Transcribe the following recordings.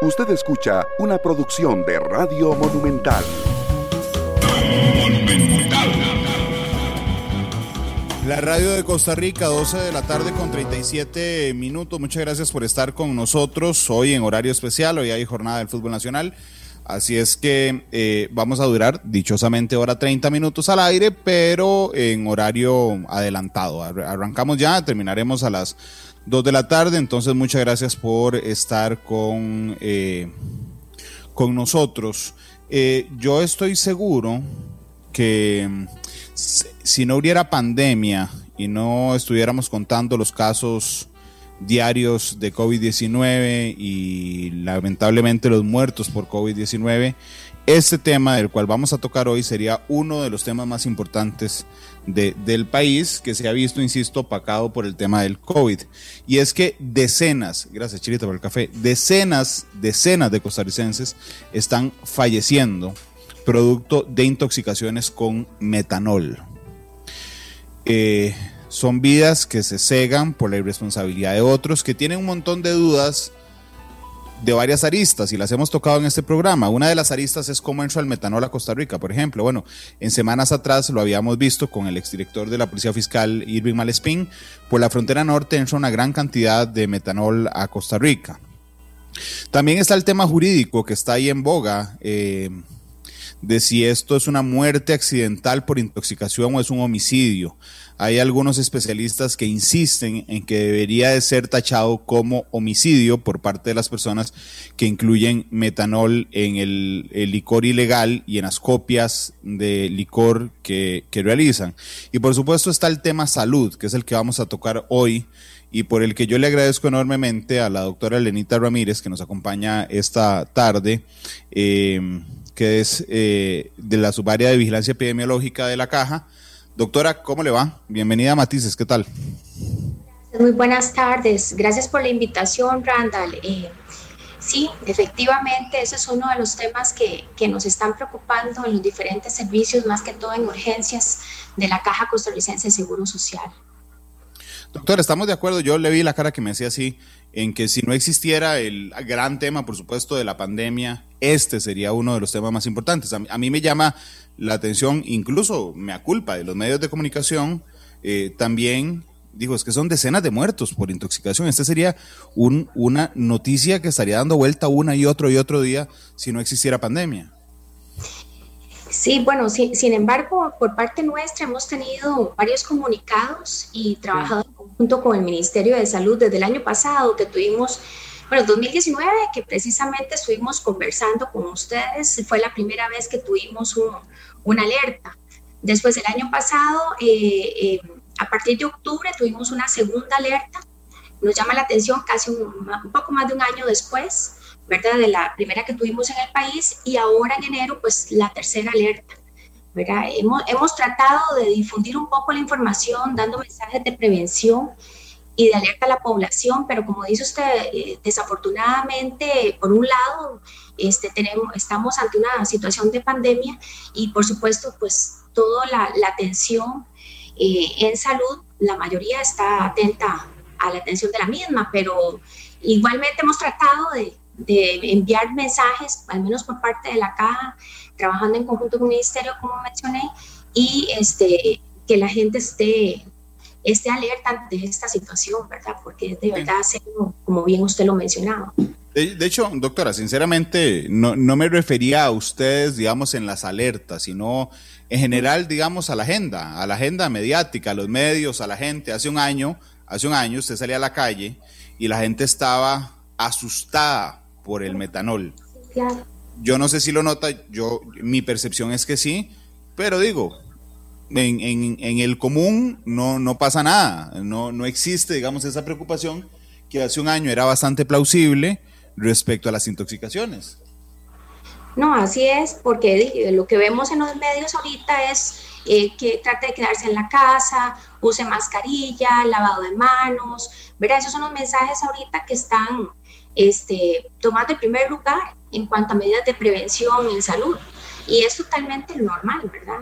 Usted escucha una producción de Radio Monumental. La radio de Costa Rica, 12 de la tarde con 37 minutos. Muchas gracias por estar con nosotros hoy en horario especial. Hoy hay jornada del fútbol nacional. Así es que eh, vamos a durar dichosamente hora 30 minutos al aire, pero en horario adelantado. Arrancamos ya, terminaremos a las 2 de la tarde. Entonces, muchas gracias por estar con, eh, con nosotros. Eh, yo estoy seguro que si no hubiera pandemia y no estuviéramos contando los casos diarios de COVID-19 y lamentablemente los muertos por COVID-19, este tema del cual vamos a tocar hoy sería uno de los temas más importantes del país que se ha visto, insisto, opacado por el tema del COVID. Y es que decenas, gracias Chilita por el café, decenas, decenas de costarricenses están falleciendo producto de intoxicaciones con metanol. Eh, son vidas que se cegan por la irresponsabilidad de otros, que tienen un montón de dudas de varias aristas y las hemos tocado en este programa. Una de las aristas es cómo entra el metanol a Costa Rica, por ejemplo. Bueno, en semanas atrás lo habíamos visto con el exdirector de la Policía Fiscal, Irving Malespín. Por la frontera norte entra una gran cantidad de metanol a Costa Rica. También está el tema jurídico que está ahí en boga. Eh, de si esto es una muerte accidental por intoxicación o es un homicidio. Hay algunos especialistas que insisten en que debería de ser tachado como homicidio por parte de las personas que incluyen metanol en el, licor ilegal y en las copias de licor que, realizan. Y por supuesto está el tema salud, que es el que vamos a tocar hoy y por el que yo le agradezco enormemente a la doctora Lenita Ramírez que nos acompaña esta tarde. Eh, que es eh, de la subárea de vigilancia epidemiológica de la caja. Doctora, ¿cómo le va? Bienvenida a Matices, ¿qué tal? Muy buenas tardes, gracias por la invitación, Randall. Eh, sí, efectivamente, ese es uno de los temas que, que, nos están preocupando en los diferentes servicios, más que todo en urgencias de la Caja Costarricense de Seguro Social. Doctora, estamos de acuerdo, yo le vi la cara que me decía así, en que si no existiera el gran tema, por supuesto, de la pandemia, este sería uno de los temas más importantes. A mí, me llama la atención, incluso me aculpa de los medios de comunicación, eh, también digo, es que son decenas de muertos por intoxicación. Esta sería un, una noticia que estaría dando vuelta una y otro y otro día si no existiera pandemia. Sí, bueno, sin embargo, por parte nuestra hemos tenido varios comunicados y trabajado en conjunto con el Ministerio de Salud desde el año pasado que tuvimos, bueno, 2019, que precisamente estuvimos conversando con ustedes, fue la primera vez que tuvimos un, una alerta. Después del año pasado, eh, eh, a partir de octubre, tuvimos una segunda alerta. Nos llama la atención casi un, un poco más de un año después ¿verdad? De la primera que tuvimos en el país y ahora en enero, pues la tercera alerta. ¿verdad? Hemos, hemos tratado de difundir un poco la información, dando mensajes de prevención y de alerta a la población, pero como dice usted, eh, desafortunadamente, por un lado, este, tenemos, estamos ante una situación de pandemia y por supuesto, pues toda la, la atención eh, en salud, la mayoría está atenta a la atención de la misma, pero igualmente hemos tratado de, de enviar mensajes, al menos por parte de la caja, trabajando en conjunto con el ministerio, como mencioné, y este, que la gente esté, esté alerta ante esta situación, ¿verdad? Porque de verdad, como bien usted lo mencionaba. De, hecho, doctora, sinceramente, no, no, me refería a ustedes, digamos, en las alertas, sino en general, digamos, a la agenda, a la agenda mediática, a los medios, a la gente. Hace un año, hace un año usted salía a la calle y la gente estaba asustada por el metanol. Yo no sé si lo nota, yo mi percepción es que sí, pero digo, en, en, el común no, no pasa nada, no, no existe, digamos, esa preocupación que hace un año era bastante plausible respecto a las intoxicaciones. No, así es, porque lo que vemos en los medios ahorita es eh, que trate de quedarse en la casa, use mascarilla, lavado de manos, ¿verdad? Esos son los mensajes ahorita que están este, tomando el primer lugar en cuanto a medidas de prevención en salud. Y es totalmente normal, ¿verdad?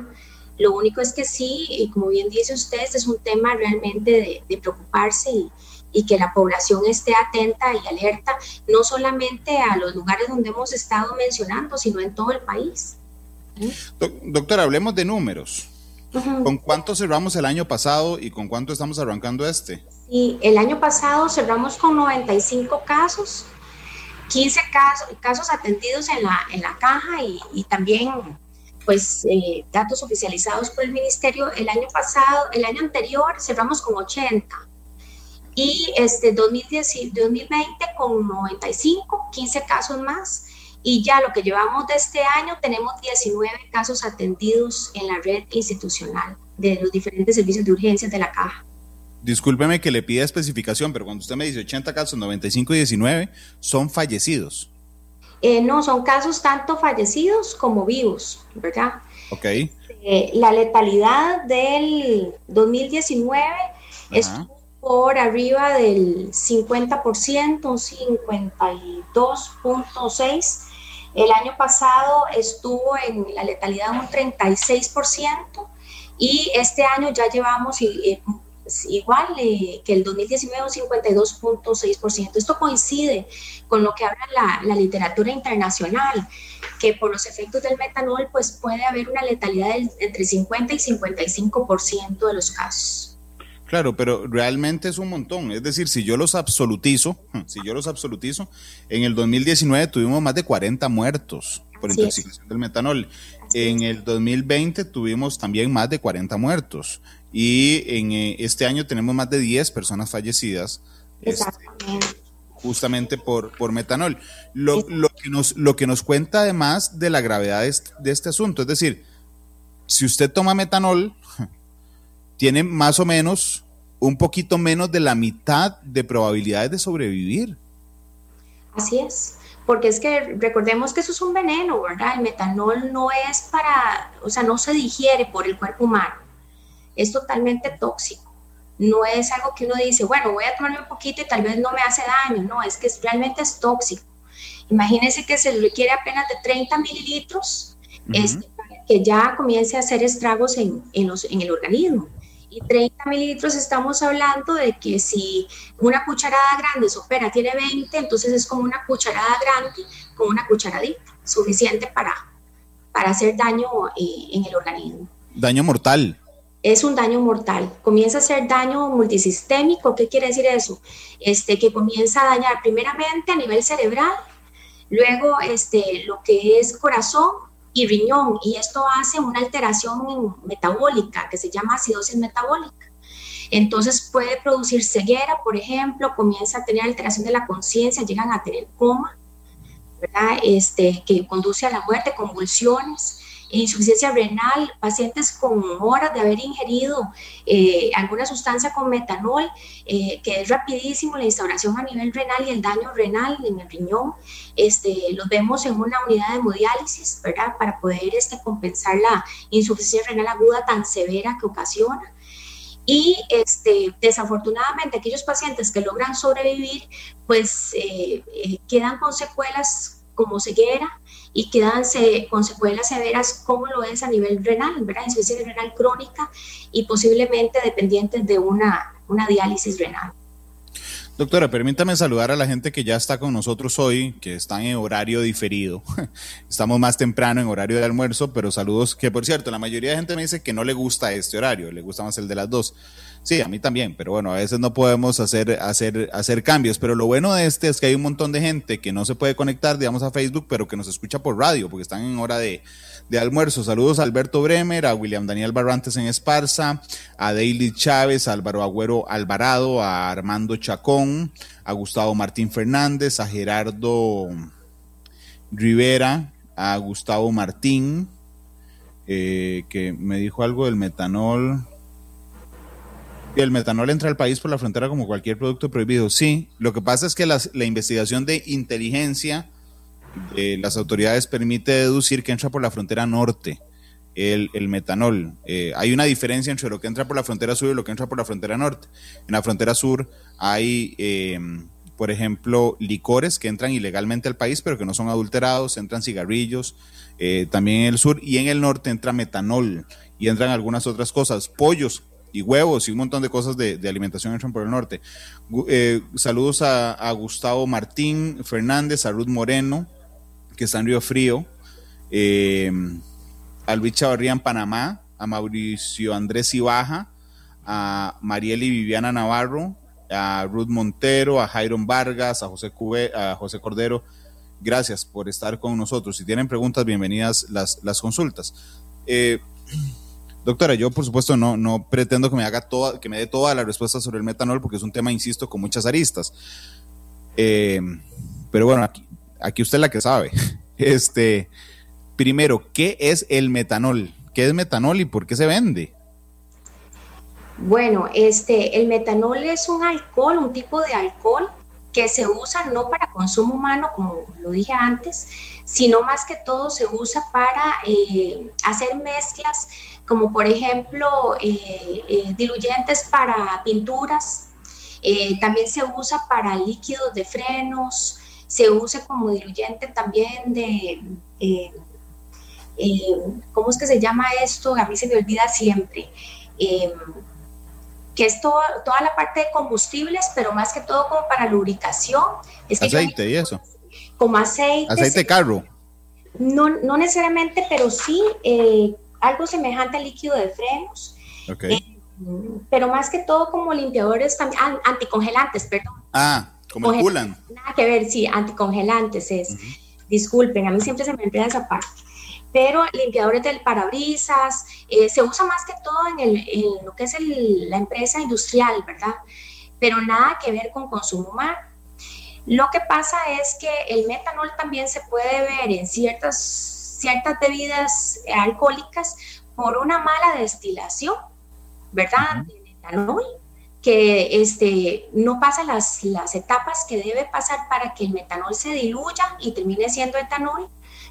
Lo único es que sí, como bien dice usted, este es un tema realmente de, preocuparse y, y que la población esté atenta y alerta, no solamente a los lugares donde hemos estado mencionando, sino en todo el país. Doctora, hablemos de números. ¿Con cuánto cerramos el año pasado y con cuánto estamos arrancando este? Sí, el año pasado cerramos con 95 casos, 15 casos, casos atendidos en la, caja y, también pues eh, datos oficializados por el ministerio. El año pasado, el año anterior cerramos con 80 y este 2010, 2020 con 95, 15 casos más y ya lo que llevamos de este año tenemos 19 casos atendidos en la red institucional de los diferentes servicios de urgencias de la caja. Discúlpeme que le pida especificación, pero cuando usted me dice 80 casos, 95 y 19, son fallecidos. Eh, no, son casos tanto fallecidos como vivos, ¿verdad? Ok. Eh, la letalidad del 2019 estuvo por arriba del 50%, 52.6%. El año pasado estuvo en la letalidad un 36% y este año ya llevamos eh, igual eh, que el 2019 un 52.6%. Esto coincide con lo que habla la, la, literatura internacional, que por los efectos del metanol pues puede haber una letalidad entre 50 y 55% de los casos. Claro, pero realmente es un montón. Es decir, si yo los absolutizo, si yo los absolutizo, en el 2019 tuvimos más de 40 muertos por intoxicación del metanol. en el 2020 tuvimos también más de 40 muertos. Y en eh, este año tenemos más de 10 personas fallecidas. Este, justamente por, por metanol. Lo, lo, que nos, lo que nos cuenta además de la gravedad de este asunto, es decir, si usted toma metanol, tiene más o menos un poquito menos de la mitad de probabilidades de sobrevivir. Así es, porque es que recordemos que eso es un veneno, ¿verdad? El metanol no es para, o sea, no se digiere por el cuerpo humano, es totalmente tóxico. No es algo que uno dice, bueno, voy a tomarme un poquito y tal vez no me hace daño, no, es que realmente es tóxico. Imagínense que se requiere apenas de 30 mililitros este, para que ya comience a hacer estragos en, en, los, en el organismo. Y 30 mililitros estamos hablando de que si una cucharada grande supera, tiene 20, entonces es como una cucharada grande con una cucharadita, suficiente para, para hacer daño eh, en el organismo. Daño mortal. Es un daño mortal. Comienza a ser daño multisistémico. ¿Qué quiere decir eso? Este, que comienza a dañar primeramente a nivel cerebral, luego este, lo que es corazón, y riñón, y esto hace una alteración metabólica que se llama acidosis metabólica. Entonces puede producir ceguera, por ejemplo, comienza a tener alteración de la conciencia, llegan a tener coma, ¿verdad? Este, que conduce a la muerte, convulsiones, insuficiencia renal, pacientes con horas de haber ingerido eh, alguna sustancia con metanol, eh, que es rapidísimo la instauración a nivel renal y el daño renal en el riñón, este, los vemos en una unidad de hemodiálisis, ¿verdad? Para poder este, compensar la insuficiencia renal aguda tan severa que ocasiona. Y este, desafortunadamente aquellos pacientes que logran sobrevivir, pues eh, quedan con secuelas como ceguera, y quedan con secuelas severas como lo es a nivel renal, ¿verdad? Insuficiencia renal crónica y posiblemente dependientes de una, una diálisis renal. Doctora, permítame saludar a la gente que ya está con nosotros hoy, que están en horario diferido. Estamos más temprano en horario de almuerzo, pero saludos que, por cierto, la mayoría de gente me dice que no le gusta este horario, le gusta más el de las dos. Sí, a mí también, pero bueno, a veces no podemos hacer, hacer, hacer cambios. Pero lo bueno de este es que hay un montón de gente que no se puede conectar, digamos, a Facebook, pero que nos escucha por radio, porque están en hora de, de almuerzo. Saludos a Alberto Bremer, a William Daniel Barrantes en Esparza, a Daily Chávez, a Álvaro Agüero Alvarado, a Armando Chacón, a Gustavo Martín Fernández, a Gerardo Rivera, a Gustavo Martín, eh, que me dijo algo del metanol. El metanol entra al país por la frontera como cualquier producto prohibido. Sí, lo que pasa es que la investigación de inteligencia las autoridades permite deducir que entra por la frontera norte el, metanol. Eh, hay una diferencia entre lo que entra por la frontera sur y lo que entra por la frontera norte. En la frontera sur hay, eh, por ejemplo, licores que entran ilegalmente al país, pero que no son adulterados, entran cigarrillos, eh, también en el sur, y en el norte entra metanol y entran algunas otras cosas, pollos y huevos y un montón de cosas de, alimentación entran por el norte. Eh, saludos a, Gustavo Martín Fernández, a Ruth Moreno, que está en Río Frío, eh, a Luis Chavarría en Panamá, a Mauricio Andrés Ibaja, a Marieli Viviana Navarro, a Ruth Montero, a Jairon Vargas, a José, a José Cordero. Gracias por estar con nosotros. Si tienen preguntas, bienvenidas las, las consultas. Eh, doctora, yo por supuesto no, no pretendo que me haga toda, que me dé toda la respuesta sobre el metanol, porque es un tema, insisto, con muchas aristas. Eh, pero bueno, aquí, aquí usted es la que sabe. Este, primero, ¿qué es el metanol? ¿Qué es metanol y por qué se vende? Bueno, este, el metanol es un alcohol, un tipo de alcohol que se usa no para consumo humano, como lo dije antes, sino más que todo se usa para eh, hacer mezclas, como por ejemplo eh, eh, diluyentes para pinturas, también se usa para líquidos de frenos, se usa como diluyente también de, ¿cómo es que se llama esto? A mí se me olvida siempre que es toda la parte de combustibles, pero más que todo como para lubricación. aceite y eso. Como aceite. Aceite de carro. No, no necesariamente, pero sí eh, algo semejante al líquido de frenos. Eh, pero más que todo como limpiadores también, anticongelantes, perdón. Ah, como el. Nada que ver, sí, anticongelantes es. Disculpen, a mí siempre se me olvida esa parte pero limpiadores del parabrisas, eh, se usa más que todo en, el, en lo que es la empresa industrial, ¿verdad? Pero nada que ver con consumo humano. Lo que pasa es que el metanol también se puede ver en ciertas, ciertas bebidas alcohólicas por una mala destilación, ¿verdad? De metanol, que este, no pasa las, las etapas que debe pasar para que el metanol se diluya y termine siendo etanol,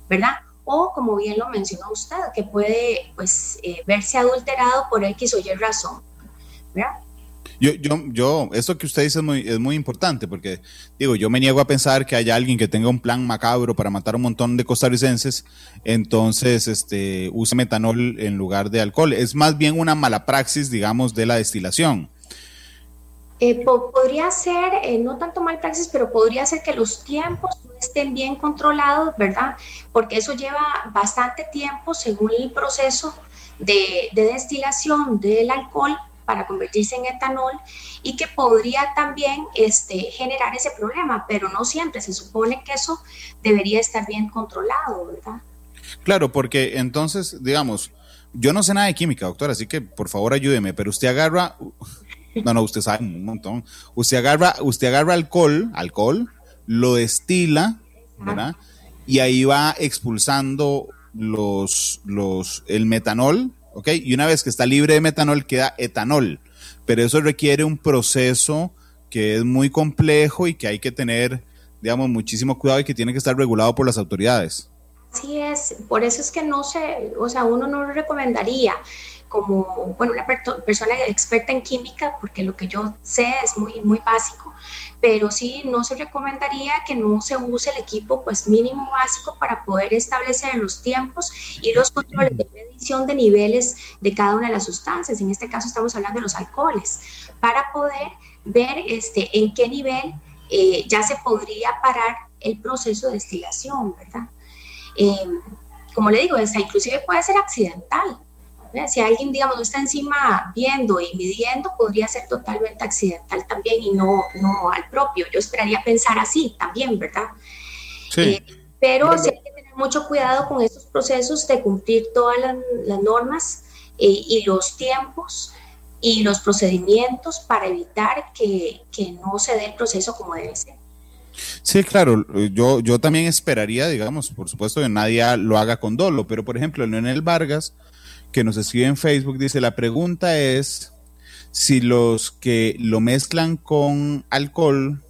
¿verdad? o como bien lo mencionó usted, que puede pues eh, verse adulterado por X o Y razón. ¿verdad? Yo, yo, yo, esto que usted dice es muy, es muy importante porque, digo, yo me niego a pensar que haya alguien que tenga un plan macabro para matar a un montón de costarricenses, entonces este, use metanol en lugar de alcohol. Es más bien una mala praxis, digamos, de la destilación. Eh, podría ser, eh, no tanto mal praxis, pero podría ser que los tiempos no estén bien controlados, ¿verdad? Porque eso lleva bastante tiempo según el proceso de, destilación del alcohol para convertirse en etanol y que podría también este, generar ese problema, pero no siempre. Se supone que eso debería estar bien controlado, ¿verdad? Claro, porque entonces, digamos, yo no sé nada de química, doctor, así que por favor ayúdeme, pero usted agarra no, no, usted sabe un montón. Usted agarra, usted agarra alcohol, alcohol, lo destila, ¿verdad? Y ahí va expulsando los, los, el metanol, ¿ok? Y una vez que está libre de metanol queda etanol. Pero eso requiere un proceso que es muy complejo y que hay que tener, digamos, muchísimo cuidado y que tiene que estar regulado por las autoridades. Así es, por eso es que no se, o sea, uno no lo recomendaría como, bueno, una persona experta en química, porque lo que yo sé es muy, muy básico, pero sí no se recomendaría que no se use el equipo pues mínimo básico para poder establecer los tiempos y los controles de medición de niveles de cada una de las sustancias. En este caso estamos hablando de los alcoholes, para poder ver este, en qué nivel eh, ya se podría parar el proceso de destilación, ¿verdad? Eh, como le digo, inclusive puede ser accidental, si alguien, digamos, no está encima viendo y midiendo, podría ser totalmente accidental también y no, no al propio. Yo esperaría pensar así también, ¿verdad? Sí. Eh, pero sí hay que tener mucho cuidado con estos procesos de cumplir todas las, normas eh, y los tiempos y los procedimientos para evitar que, que no se dé el proceso como debe ser. Sí, claro, yo, yo también esperaría, digamos, por supuesto que nadie lo haga con dolo, pero por ejemplo, Leonel Vargas que nos escribe en Facebook dice, la pregunta es si los que lo mezclan con alcohol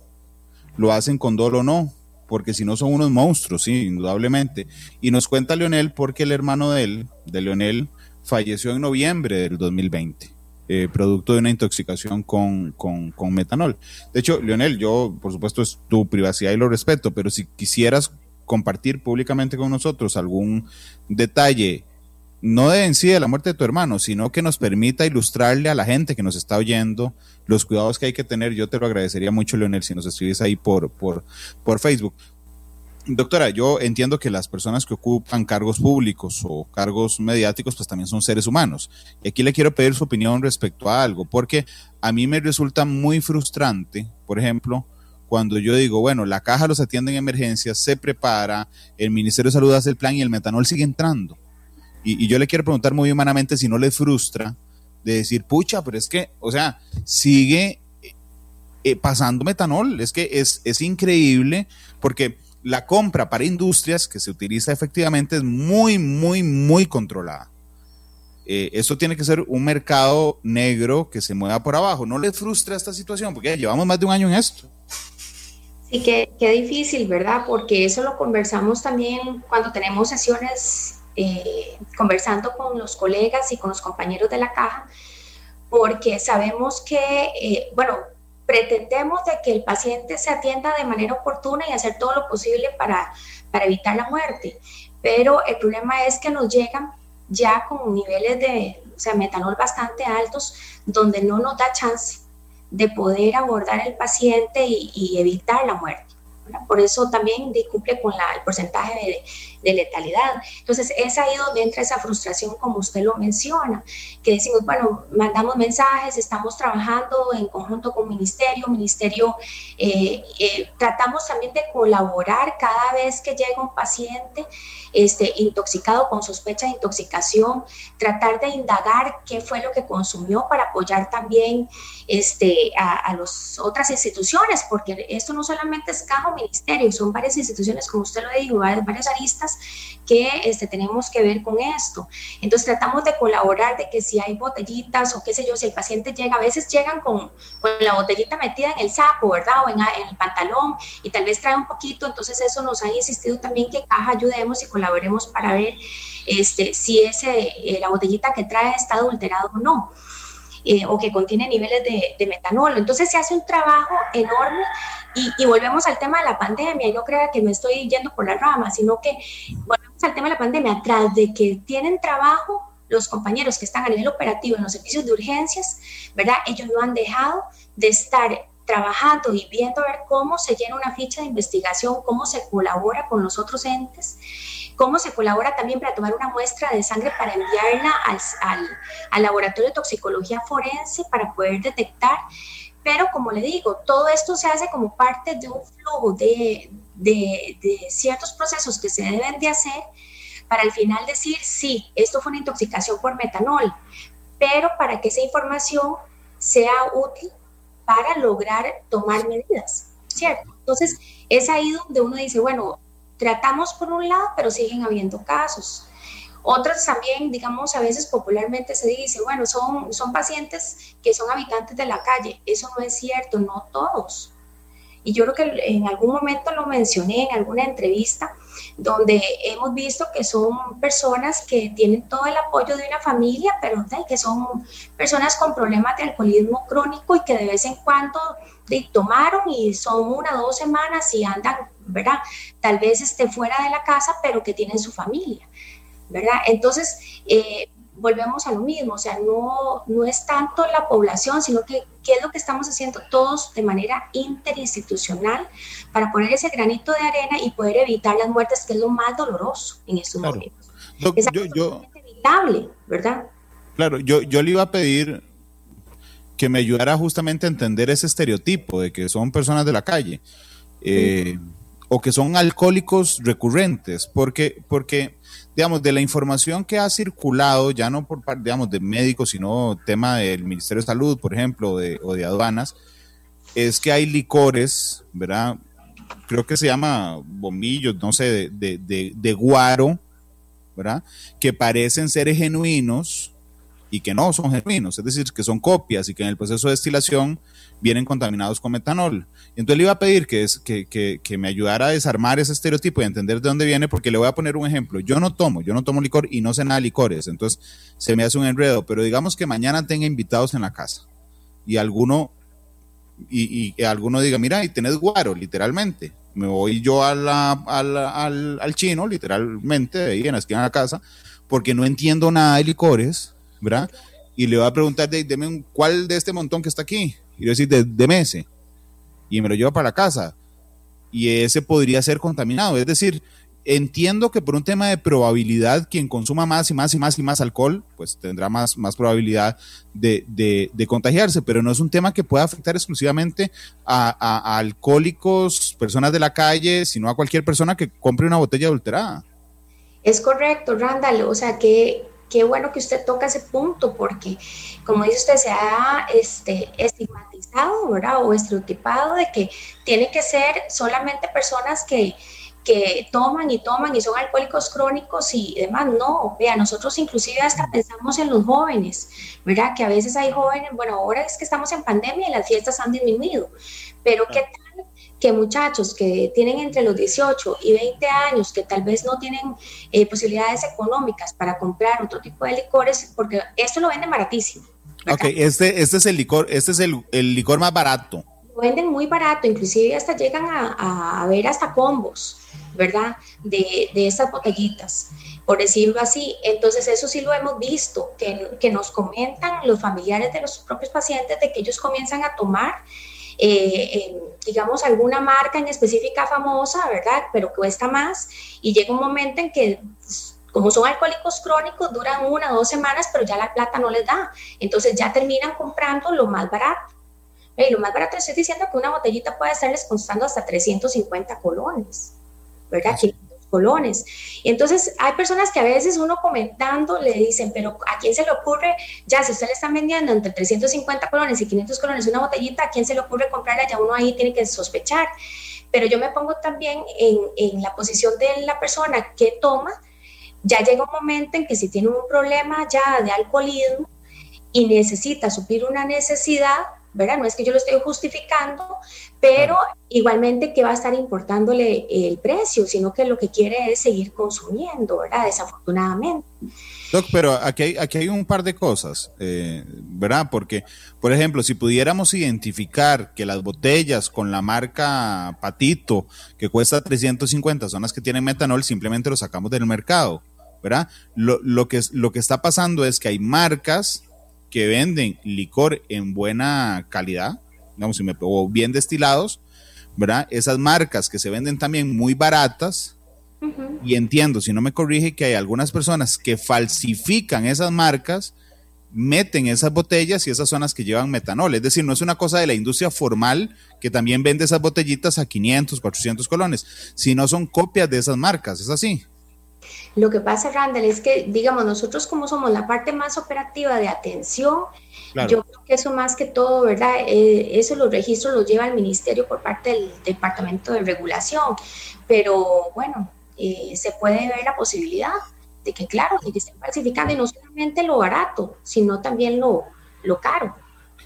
lo hacen con dolo o no, porque si no son unos monstruos, sí, indudablemente. Y nos cuenta Leonel porque el hermano de él, de Leonel, falleció en noviembre del 2020. Eh, producto de una intoxicación con, con, con, metanol. De hecho, Leonel, yo, por supuesto, es tu privacidad y lo respeto, pero si quisieras compartir públicamente con nosotros algún detalle no de en sí de la muerte de tu hermano, sino que nos permita ilustrarle a la gente que nos está oyendo los cuidados que hay que tener. Yo te lo agradecería mucho, Leonel, si nos escribes ahí por, por, por Facebook. Doctora, yo entiendo que las personas que ocupan cargos públicos o cargos mediáticos, pues también son seres humanos. Y aquí le quiero pedir su opinión respecto a algo, porque a mí me resulta muy frustrante, por ejemplo, cuando yo digo, bueno, la caja los atiende en emergencias, se prepara, el Ministerio de Salud hace el plan y el metanol sigue entrando. Y, yo le quiero preguntar muy humanamente si no le frustra de decir, pucha, pero es que, o sea, sigue eh, pasando metanol. Es que es, es increíble porque la compra para industrias que se utiliza efectivamente es muy, muy, muy controlada. Eh, esto tiene que ser un mercado negro que se mueva por abajo. ¿No le frustra esta situación? Porque llevamos más de un año en esto. Sí, qué, qué difícil, ¿verdad? Porque eso lo conversamos también cuando tenemos sesiones eh, conversando con los colegas y con los compañeros de la caja, porque sabemos que, eh, bueno, pretendemos de que el paciente se atienda de manera oportuna y hacer todo lo posible para, para evitar la muerte, pero el problema es que nos llegan ya con niveles de o sea, metanol bastante altos, donde no nos da chance de poder abordar al paciente y evitar la muerte. Por eso también cumple con la, el porcentaje de, de, letalidad. Entonces, es ahí donde entra esa frustración, como usted lo menciona, que decimos, bueno, mandamos mensajes, estamos trabajando en conjunto con ministerio, ministerio, eh, eh, tratamos también de colaborar cada vez que llega un paciente este, intoxicado con sospecha de intoxicación, tratar de indagar qué fue lo que consumió para apoyar también este, a, las otras instituciones, porque esto no solamente es caja o ministerio, son varias instituciones, como usted lo dijo, varias aristas que este, tenemos que ver con esto. Entonces tratamos de colaborar, de que si hay botellitas o qué sé yo, si el paciente llega, a veces llegan con, con la botellita metida en el saco, ¿verdad? O en, en, el pantalón y tal vez trae un poquito, entonces eso nos ha insistido también que caja ayudemos y colaboremos para ver este, si ese, eh, la botellita que trae está adulterado o no. Eh, o que contiene niveles de, de, metanol. Entonces se hace un trabajo enorme y, y, volvemos al tema de la pandemia. Yo creo que no estoy yendo por la rama, sino que volvemos al tema de la pandemia. Tras de que tienen trabajo los compañeros que están a nivel operativo en los servicios de urgencias, ¿verdad? Ellos no han dejado de estar trabajando y viendo a ver cómo se llena una ficha de investigación, cómo se colabora con los otros entes cómo se colabora también para tomar una muestra de sangre para enviarla al, al, laboratorio de toxicología forense para poder detectar. Pero como le digo, todo esto se hace como parte de un flujo de, de, de ciertos procesos que se deben de hacer para al final decir, sí, esto fue una intoxicación por metanol, pero para que esa información sea útil para lograr tomar medidas, ¿cierto? Entonces, es ahí donde uno dice, bueno, tratamos por un lado, pero siguen habiendo casos. Otros también, digamos, a veces popularmente se dice, bueno, son, son pacientes que son habitantes de la calle. Eso no es cierto, no todos. Y yo creo que en algún momento lo mencioné en alguna entrevista, donde hemos visto que son personas que tienen todo el apoyo de una familia, pero que son personas con problemas de alcoholismo crónico y que de vez en cuando tomaron y son una o dos semanas y andan, ¿verdad? Tal vez esté fuera de la casa, pero que tienen su familia, ¿verdad? Entonces, eh, volvemos a lo mismo, o sea, no, no es tanto la población, sino que qué es lo que estamos haciendo todos de manera interinstitucional para poner ese granito de arena y poder evitar las muertes, que es lo más doloroso en estos momentos. es yo, evitable, ¿verdad? Claro, yo, yo le iba a pedir que me ayudara justamente a entender ese estereotipo de que son personas de la calle eh, o que son alcohólicos recurrentes, porque, porque, digamos, de la información que ha circulado, ya no por parte, digamos, de médicos, sino tema del Ministerio de Salud, por ejemplo, o de aduanas, es que hay licores, ¿verdad? Creo que se llama bombillos, no sé, de, de, de guaro, ¿verdad? Que parecen ser genuinos, y que no son genuinos, es decir, que son copias y que en el proceso de destilación vienen contaminados con metanol. Entonces le iba a pedir que, es, que, que, me ayudara a desarmar ese estereotipo y a entender de dónde viene, porque le voy a poner un ejemplo. Yo no tomo, yo no tomo licor y no sé nada de licores, entonces se me hace un enredo, pero digamos que mañana tenga invitados en la casa y alguno, y, y alguno diga, mira, y tenés guaro, literalmente. Me voy yo a la, al, al chino, literalmente, ahí en la esquina de la casa, porque no entiendo nada de licores, ¿verdad? Y le voy a preguntar, de, un, cuál de este montón que está aquí. Y yo decir, de, deme. Y me lo llevo para la casa. Y ese podría ser contaminado. Es decir, entiendo que por un tema de probabilidad, quien consuma más y más y más y más alcohol, pues tendrá más, más probabilidad de, de, contagiarse, pero no es un tema que pueda afectar exclusivamente a, alcohólicos, personas de la calle, sino a cualquier persona que compre una botella adulterada. Es correcto, Randall, o sea que qué bueno que usted toca ese punto, porque como dice usted, se ha este, estigmatizado, ¿verdad? O estereotipado de que tiene que ser solamente personas que, que toman y toman y son alcohólicos crónicos y demás. No, vea, nosotros inclusive hasta pensamos en los jóvenes, ¿verdad? Que a veces hay jóvenes, bueno, ahora es que estamos en pandemia y las fiestas han disminuido, pero ¿qué tal que muchachos que tienen entre los 18 y 20 años, que tal vez no tienen eh, posibilidades económicas para comprar otro tipo de licores, porque esto lo venden baratísimo. Ok, este, este es el licor, este es el, el licor más barato. Lo venden muy barato, inclusive hasta llegan a, a ver hasta combos. ¿verdad? De, de estas botellitas, por decirlo así. Entonces, eso sí lo hemos visto, que, que, nos comentan los familiares de los propios pacientes de que ellos comienzan a tomar, eh, digamos, alguna marca en específica famosa, ¿verdad? Pero cuesta más y llega un momento en que como son alcohólicos crónicos, duran una o dos semanas, pero ya la plata no les da. Entonces ya terminan comprando lo más barato. Y lo más barato estoy diciendo que una botellita puede estarles costando hasta 350 colones. ¿verdad? 500 colones. Y entonces hay personas que a veces uno comentando le dicen, pero ¿a quién se le ocurre? Ya, si usted le está vendiendo entre 350 colones y 500 colones una botellita, ¿a quién se le ocurre comprarla? Ya uno ahí tiene que sospechar. Pero yo me pongo también en, en la posición de la persona que toma. Ya llega un momento en que si tiene un problema ya de alcoholismo y necesita suplir una necesidad, ¿verdad? No es que yo lo esté justificando, pero igualmente que va a estar importándole el precio, sino que lo que quiere es seguir consumiendo, ¿verdad? Desafortunadamente. Doc, pero aquí hay, aquí hay un par de cosas, eh, ¿verdad? Porque, por ejemplo, si pudiéramos identificar que las botellas con la marca Patito, que cuesta 350, son las que tienen metanol, simplemente lo sacamos del mercado, ¿verdad? Lo, lo, que, lo que está pasando es que hay marcas que venden licor en buena calidad, digamos, si me, o bien destilados, ¿verdad? Esas marcas que se venden también muy baratas, y entiendo, si no me corrige, que hay algunas personas que falsifican esas marcas, meten esas botellas y esas son las que llevan metanol. Es decir, no es una cosa de la industria formal que también vende esas botellitas a 500, 400 colones, sino son copias de esas marcas, ¿es así? Lo que pasa, Randall, es que, digamos, nosotros como somos la parte más operativa de atención, yo creo que eso más que todo, ¿verdad? Eh, eso los registros los lleva el ministerio por parte del Departamento de Regulación, pero bueno, eh, se puede ver la posibilidad de que, claro, de que estén falsificando y no solamente lo barato, sino también lo, lo caro.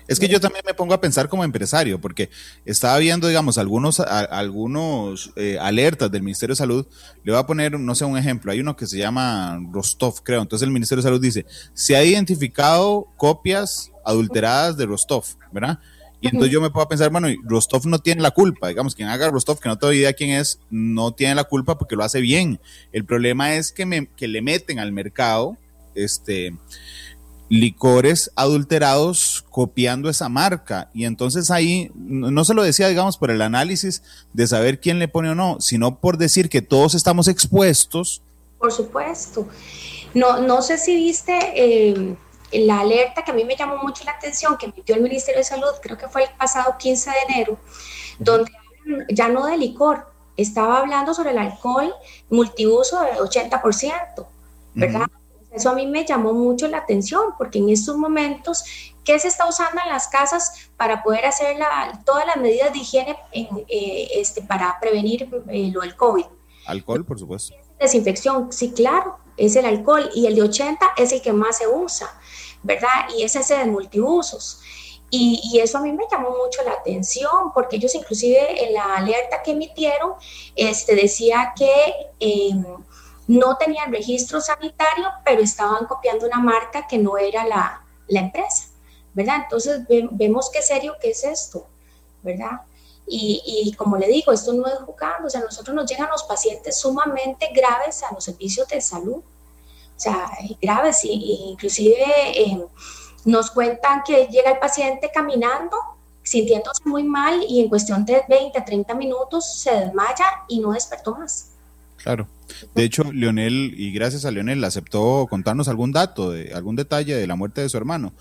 Es que yo también me pongo a pensar como empresario, porque estaba viendo, digamos, algunos, algunos eh, alertas del Ministerio de Salud. Le voy a poner, no sé, un ejemplo. Hay uno que se llama Rostov, creo. Entonces el Ministerio de Salud dice, se ha identificado copias adulteradas de Rostov, ¿verdad? Y entonces yo me puedo pensar, bueno, Rostov no tiene la culpa, digamos, quien haga Rostov, que no tengo idea quién es, no tiene la culpa porque lo hace bien. El problema es que, me, que le meten al mercado, este, licores adulterados copiando esa marca. Y entonces ahí no se lo decía, digamos, por el análisis de saber quién le pone o no, sino por decir que todos estamos expuestos. Por supuesto. No, no sé si viste eh, la alerta que a mí me llamó mucho la atención que emitió el Ministerio de Salud, creo que fue el pasado 15 de enero, donde ya no de licor, estaba hablando sobre el alcohol multiuso de 80%, ¿verdad? Eso a mí me llamó mucho la atención porque en estos momentos, ¿qué se está usando en las casas para poder hacer todas las medidas de higiene eh, este, para prevenir eh, lo del COVID? Alcohol, por supuesto. Desinfección, sí, claro, es el alcohol y el de 80 es el que más se usa, ¿verdad? Y es ese de multiusos. Y, eso a mí me llamó mucho la atención porque ellos inclusive en la alerta que emitieron este, decía que... Em, no tenían registro sanitario, pero estaban copiando una marca que no era la, empresa, ¿verdad? Entonces vemos qué serio que es esto, ¿verdad? Y, como le digo, esto no es jugando, o sea, a nosotros nos llegan los pacientes sumamente graves a los servicios de salud. O o sea, graves, y, inclusive eh, nos cuentan que llega el paciente caminando, sintiéndose muy mal y en cuestión de 20 a 30 minutos se desmaya y no despertó más. Claro. De hecho, Leonel, y gracias a Leonel, aceptó contarnos algún dato, de, algún detalle de la muerte de su hermano.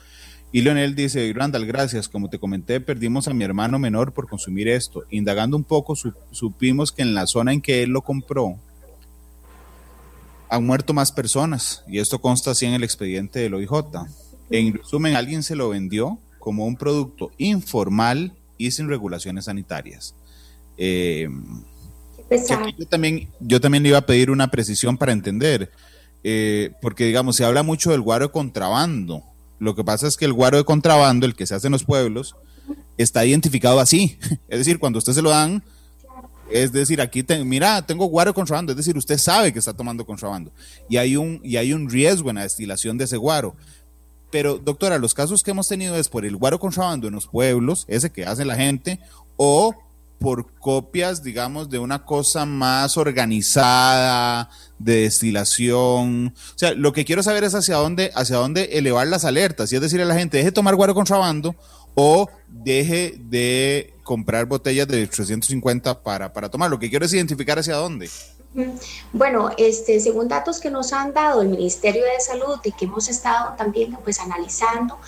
Y Leonel dice, Randall, gracias, como te comenté, perdimos a mi hermano menor por consumir esto. Indagando un poco, supimos que en la zona en que él lo compró, han muerto más personas, y esto consta así en el expediente del OIJ. En resumen, alguien se lo vendió como un producto informal y sin regulaciones sanitarias. Eh, yo también, yo también le iba a pedir una precisión para entender, eh, porque digamos, se habla mucho del guaro de contrabando. Lo que pasa es que el guaro de contrabando, el que se hace en los pueblos, está identificado así. Es decir, cuando usted se lo dan, es decir, aquí, mira, tengo guaro de contrabando, es decir, usted sabe que está tomando contrabando. Y hay un, y hay un riesgo en la destilación de ese guaro. Pero, doctora, los casos que hemos tenido es por el guaro contrabando en los pueblos, ese que hace la gente, o por copias, digamos, de una cosa más organizada, de destilación. O sea, lo que quiero saber es hacia dónde, hacia dónde elevar las alertas. Y es decir, a la gente, deje tomar guaro contrabando o deje de comprar botellas de 350 para, para tomar. Lo que quiero es identificar hacia dónde. Bueno, este, según datos que nos han dado el Ministerio de Salud y que hemos estado también pues analizando,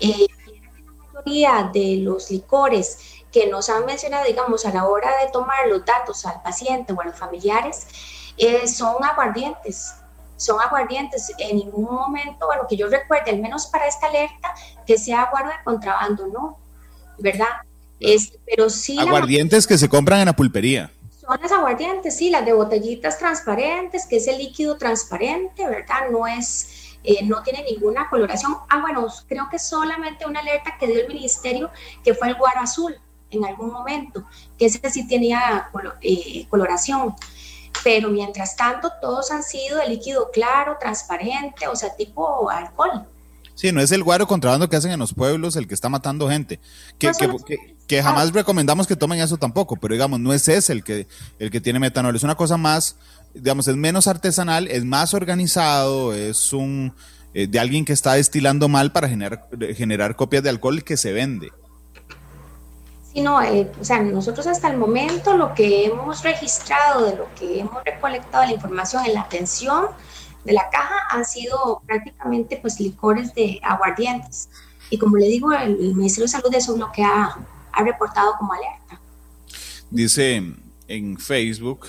eh, la mayoría de los licores que nos han mencionado, digamos, a la hora de tomar los datos al paciente o a los familiares, eh, son aguardientes. Son aguardientes. En ningún momento, bueno, que yo recuerde, al menos para esta alerta, que sea aguardo de contrabando, no, ¿verdad? Es, pero sí. Aguardientes que se compran en la pulpería. Son las aguardientes, sí, las de botellitas transparentes, que es el líquido transparente, ¿verdad? No es, eh, no tiene ninguna coloración. Ah, bueno, creo que solamente una alerta que dio el ministerio, que fue el guaro azul en algún momento, que ese sí tenía eh, coloración. Pero mientras tanto, todos han sido de líquido claro, transparente, o sea, tipo alcohol. Sí, no es el guaro contrabando que hacen en los pueblos el que está matando gente. Que, que, jamás recomendamos que tomen eso tampoco, pero digamos, no es ese el que, el que tiene metanol. Es una cosa más, digamos, es menos artesanal, es más organizado, es un eh, de alguien que está destilando mal para generar, generar copias de alcohol que se vende. Sí, no, eh, o sea, nosotros hasta el momento lo que hemos registrado, de lo que hemos recolectado la información en la atención, de la caja han sido prácticamente pues licores de aguardientes. Y como le digo, el, Ministerio de Salud eso es lo que ha, ha reportado como alerta. Dice en Facebook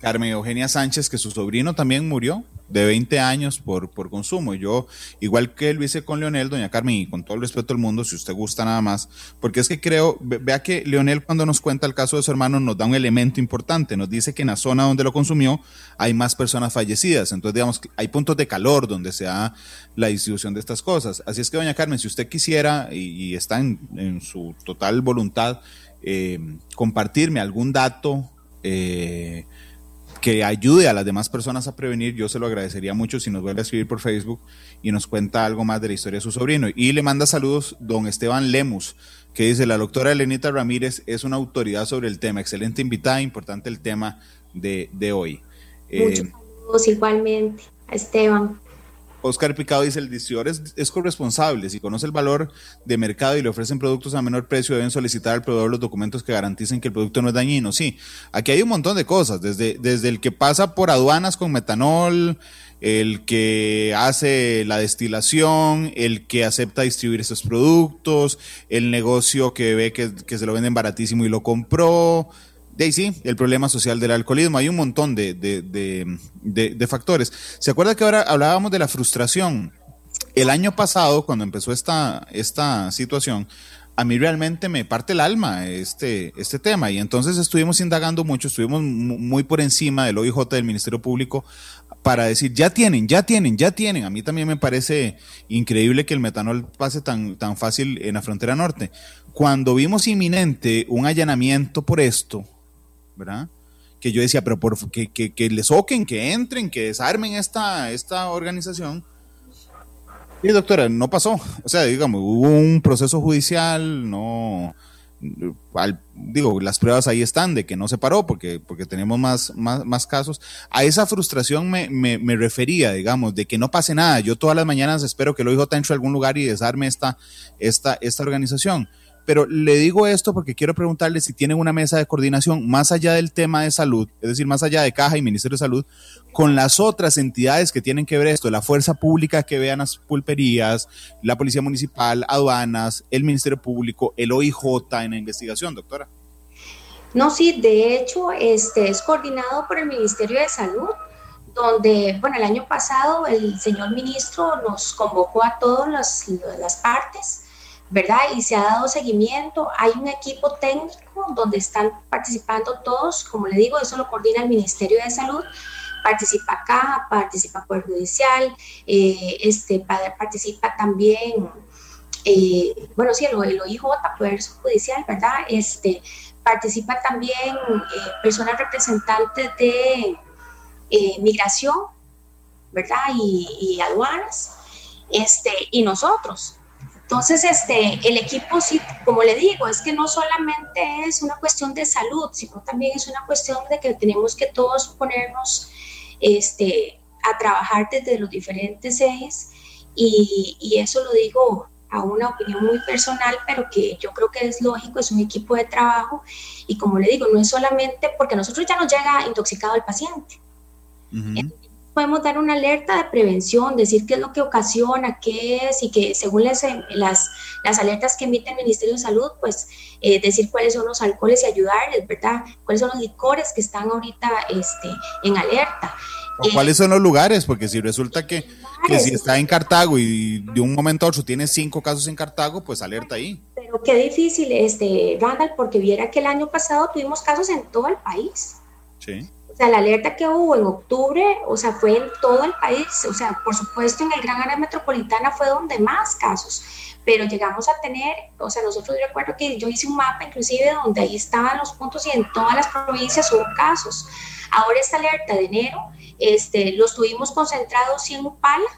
Carmen Eugenia Sánchez que su sobrino también murió de 20 años por, por consumo. Yo, igual que lo hice con Leonel, doña Carmen, y con todo el respeto del mundo, si usted gusta nada más, porque es que creo, vea que Leonel cuando nos cuenta el caso de su hermano nos da un elemento importante, nos dice que en la zona donde lo consumió hay más personas fallecidas, entonces digamos, hay puntos de calor donde se da la distribución de estas cosas. Así es que doña Carmen, si usted quisiera y, está en, su total voluntad, eh, compartirme algún dato, eh, que ayude a las demás personas a prevenir, yo se lo agradecería mucho si nos vuelve a escribir por Facebook y nos cuenta algo más de la historia de su sobrino. Y le manda saludos don Esteban Lemus, que dice, la doctora Elenita Ramírez es una autoridad sobre el tema, excelente invitada, importante el tema de, hoy. Muchos eh, saludos igualmente a Esteban. Oscar Picado dice, el distribuidor es, corresponsable. Si conoce el valor de mercado y le ofrecen productos a menor precio, deben solicitar al proveedor los documentos que garanticen que el producto no es dañino. Sí, aquí hay un montón de cosas, desde, desde el que pasa por aduanas con metanol, el que hace la destilación, el que acepta distribuir esos productos, el negocio que ve que, que se lo venden baratísimo y lo compró sí, el problema social del alcoholismo. Hay un montón de, de, factores. ¿Se acuerda que ahora hablábamos de la frustración? El año pasado, cuando empezó esta, esta situación, a mí realmente me parte el alma este, este tema. Y entonces estuvimos indagando mucho, estuvimos muy por encima del OIJ del Ministerio Público para decir, ya tienen, ya tienen, ya tienen. A mí también me parece increíble que el metanol pase tan, tan fácil en la frontera norte. Cuando vimos inminente un allanamiento por esto, ¿verdad? Que yo decía, pero por, que, que, que les soquen, que entren, que desarmen esta, esta organización. Y doctora, no pasó. O sea, digamos, hubo un proceso judicial, no, digo, las pruebas ahí están de que no se paró porque, porque tenemos más, más, más casos. A esa frustración me, me, me, refería, digamos, de que no pase nada. Yo todas las mañanas espero que lo hijo entre a algún lugar y desarme esta, esta, esta organización. Pero le digo esto porque quiero preguntarle si tienen una mesa de coordinación más allá del tema de salud, es decir, más allá de Caja y Ministerio de Salud, con las otras entidades que tienen que ver esto, la fuerza pública que vean las pulperías, la Policía Municipal, aduanas, el Ministerio Público, el OIJ en la investigación, doctora. No, sí, de hecho, este es coordinado por el Ministerio de Salud, donde, bueno, el año pasado el señor ministro nos convocó a todas las partes ¿verdad? Y se ha dado seguimiento. Hay un equipo técnico donde están participando todos, como le digo, eso lo coordina el Ministerio de Salud. Participa Caja, participa Poder Judicial, eh, este, participa también, eh, bueno, sí, el, el OIJ, Poder Judicial, ¿verdad? Este, participa también eh, personas representantes de migración, ¿verdad? Y, y aduanas, este, y nosotros, entonces, este, el equipo, sí, como le digo, es que no solamente es una cuestión de salud, sino también es una cuestión de que tenemos que todos ponernos este, a trabajar desde los diferentes ejes. Y, y eso lo digo a una opinión muy personal, pero que yo creo que es lógico, es un equipo de trabajo. Y como le digo, no es solamente porque a nosotros ya nos llega intoxicado el paciente podemos dar una alerta de prevención, decir qué es lo que ocasiona, qué es, y que según las, las, las alertas que emite el Ministerio de Salud, pues eh, decir cuáles son los alcoholes y ayudarles, ¿verdad? Cuáles son los licores que están ahorita este, en alerta. ¿O ¿Cuáles son los lugares? Porque si resulta que, que, si está en Cartago y de un momento a otro tiene cinco casos en Cartago, pues alerta ahí. Pero qué difícil, este, Randall, porque viera que el año pasado tuvimos casos en todo el país. Sí sea, la alerta que hubo en octubre, o sea, fue en todo el país, o sea, por supuesto en el gran área metropolitana fue donde más casos, pero llegamos a tener, o sea, nosotros recuerdo que yo hice un mapa inclusive donde ahí estaban los puntos y en todas las provincias hubo casos. Ahora esta alerta de enero, este, los tuvimos concentrados en Upala,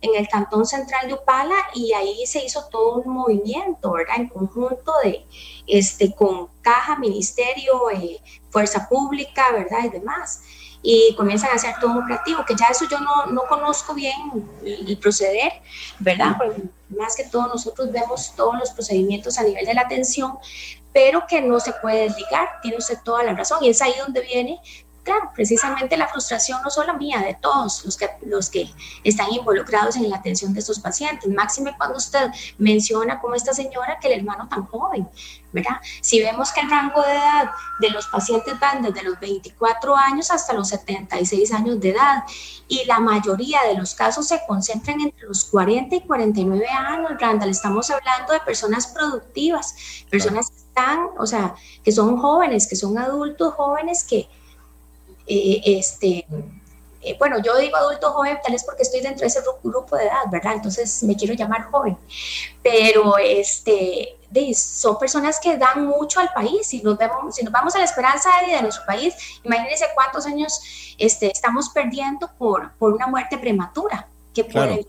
en el cantón central de Upala y ahí se hizo todo un movimiento, ¿verdad? En conjunto de, este, con caja, ministerio, eh, fuerza pública, ¿verdad? Y demás. Y comienzan a hacer todo un operativo, que ya eso yo no, no conozco bien el, proceder, ¿verdad? Pues, más que todo nosotros vemos todos los procedimientos a nivel de la atención, pero que no se puede desligar, tiene usted toda la razón, y es ahí donde viene claro, precisamente la frustración no solo mía, de todos los que, los que están involucrados en la atención de estos pacientes. Máxime cuando usted menciona como esta señora que el hermano tan joven, ¿verdad? Si vemos que el rango de edad de los pacientes van desde los 24 años hasta los 76 años de edad y la mayoría de los casos se concentran entre los 40 y 49 años, Randall, estamos hablando de personas productivas, personas que están, o sea, que son jóvenes, que son adultos jóvenes que eh, este, eh, bueno, yo digo adulto joven, tal vez porque estoy dentro de ese grupo de edad, ¿verdad? Entonces me quiero llamar joven, pero este, son personas que dan mucho al país. Si nos, vemos, si nos vamos a la esperanza de vida de nuestro país, imagínense cuántos años este, estamos perdiendo por, por una muerte prematura que puede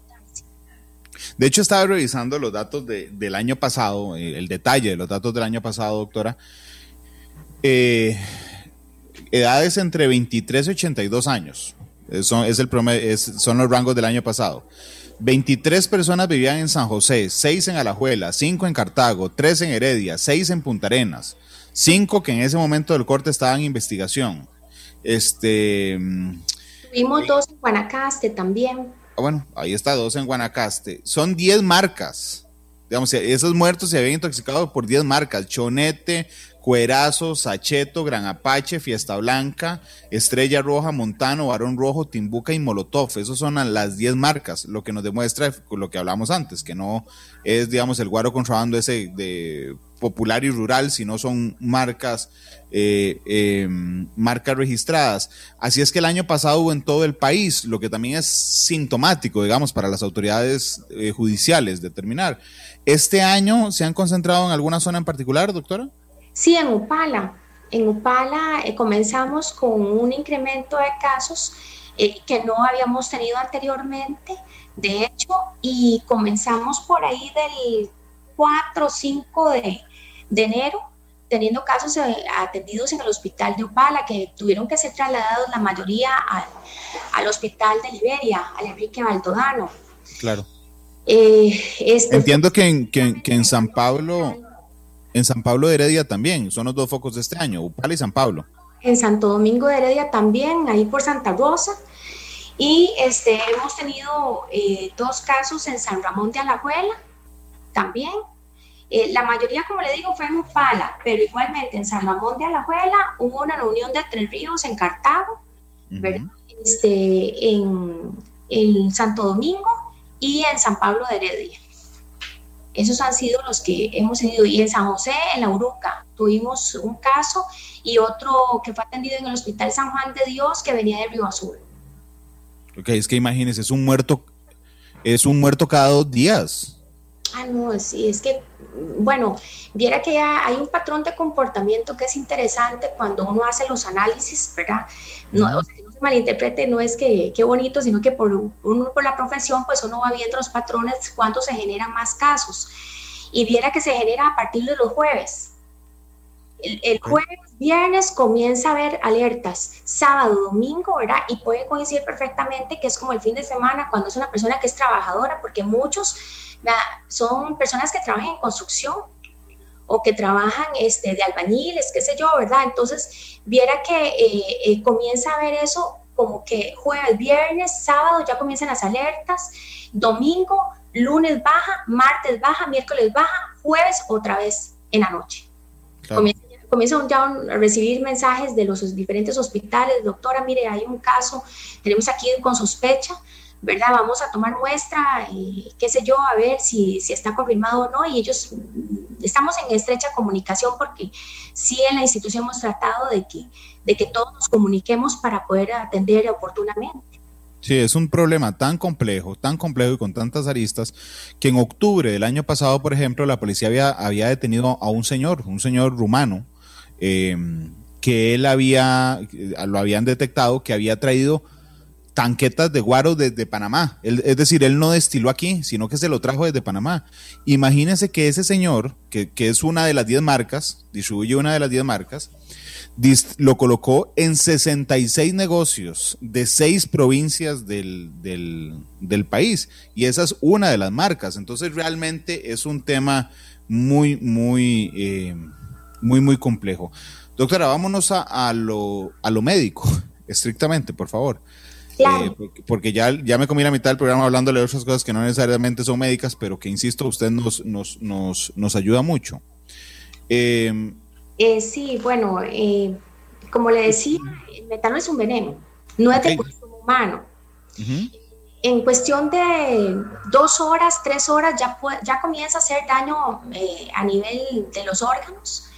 De hecho, estaba revisando los datos de, del año pasado, eh, el detalle de los datos del año pasado, doctora. Eh, edades entre 23 y 82 años. Son, es el son los rangos del año pasado. 23 personas vivían en San José, 6 en Alajuela, 5 en Cartago, 3 en Heredia, 6 en Punta Arenas, 5 que en ese momento del corte estaban en investigación. Este, Tuvimos dos en Guanacaste también. Ah, bueno, ahí está, dos en Guanacaste. Son 10 marcas. Digamos, esos muertos se habían intoxicado por 10 marcas. Chonete, Cuerazo, Sacheto, Gran Apache, Fiesta Blanca, Estrella Roja, Montano, Barón Rojo, Timbuca y Molotov. Esas son las 10 marcas, lo que nos demuestra lo que hablamos antes, que no es, digamos, el guaro contrabando ese de popular y rural, sino son marcas, eh, em, marcas registradas. Así es que el año pasado hubo en todo el país, lo que también es sintomático, digamos, para las autoridades eh, judiciales determinar. ¿Este año se han concentrado en alguna zona en particular, doctora? Sí, en Upala. En Upala eh, comenzamos con un incremento de casos eh, que no habíamos tenido anteriormente, de hecho, y comenzamos por ahí del 4 o 5 de, enero teniendo casos eh, atendidos en el hospital de Upala que tuvieron que ser trasladados la mayoría al, hospital de Liberia, al Enrique Baldodano. Claro. Eh, este Entiendo que en, que, en San Pablo, en San Pablo de Heredia también, son los dos focos de este año, Upala y San Pablo. En Santo Domingo de Heredia también, ahí por Santa Rosa. Y este, hemos tenido eh, dos casos en San Ramón de Alajuela también. Eh, la mayoría, como le digo, fue en Upala, pero igualmente en San Ramón de Alajuela hubo una reunión de Tres Ríos en Cartago, este, en, en, Santo Domingo y en San Pablo de Heredia. Esos han sido los que hemos tenido. Y en San José, en La Uruca, tuvimos un caso y otro que fue atendido en el Hospital San Juan de Dios que venía de Río Azul. Ok, es que imagínense, es un muerto, es un muerto cada dos días. Ah, no, sí, es que, bueno, viera que ya hay un patrón de comportamiento que es interesante cuando uno hace los análisis, ¿verdad? No, malinterprete, no es que qué bonito, sino que por, uno por la profesión, pues uno va viendo los patrones cuando se generan más casos. Y viera que se genera a partir de los jueves. El, jueves, viernes comienza a haber alertas, sábado, domingo, ¿verdad? Y puede coincidir perfectamente que es como el fin de semana cuando es una persona que es trabajadora, porque muchos son personas que trabajan en construcción o que trabajan este, de albañiles, qué sé yo, ¿verdad? Entonces, viera que eh, eh, comienza a ver eso como que jueves, viernes, sábado ya comienzan las alertas, domingo, lunes baja, martes baja, miércoles baja, jueves otra vez en la noche. Comienza, comienzan ya a recibir mensajes de los diferentes hospitales, doctora, mire, hay un caso, tenemos aquí con sospecha, ¿verdad? Vamos a tomar muestra, y qué sé yo, a ver si, si está confirmado o no. Y ellos, estamos en estrecha comunicación porque sí en la institución hemos tratado de que, de que todos nos comuniquemos para poder atender oportunamente. Sí, es un problema tan complejo, tan complejo y con tantas aristas, que en octubre del año pasado, por ejemplo, la policía había, había detenido a un señor, un señor rumano, eh, que él había, lo habían detectado que había traído tanquetas de guaro desde Panamá. es decir, él no destiló aquí, sino que se lo trajo desde Panamá. Imagínense que ese señor, que, es una de las 10 marcas, distribuye una de las 10 marcas, lo colocó en 66 negocios de seis provincias del, del, país. Y esa es una de las marcas. Entonces realmente es un tema muy, muy, eh, muy, muy complejo. Doctora, vámonos a, lo, a lo médico, estrictamente, por favor. Eh, porque, ya, ya me comí la mitad del programa hablándole de otras cosas que no necesariamente son médicas, pero que, insisto, usted nos, nos, nos, nos ayuda mucho. Em, eh, sí, bueno, eh, como le decía, el metano es un veneno, no es de consumo humano. En cuestión de dos horas, tres horas, ya, ya comienza a hacer daño a nivel de los órganos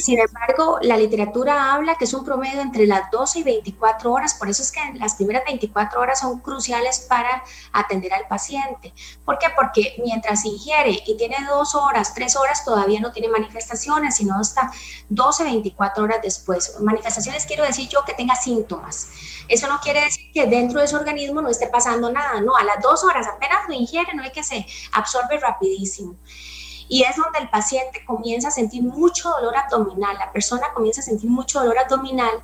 sin embargo, la literatura habla que es un promedio entre las 12 y 24 horas, por eso es que las primeras 24 horas son cruciales para atender al paciente. ¿Por qué? Porque mientras ingiere y tiene dos horas, tres horas, todavía no tiene manifestaciones, sino hasta 12, 24 horas después. Manifestaciones quiero decir yo que tenga síntomas. Eso no quiere decir que dentro de su organismo no esté pasando nada, no, a las dos horas apenas lo ingiere, no hay que se absorbe rapidísimo y es donde el paciente comienza a sentir mucho dolor abdominal, la persona comienza a sentir mucho dolor abdominal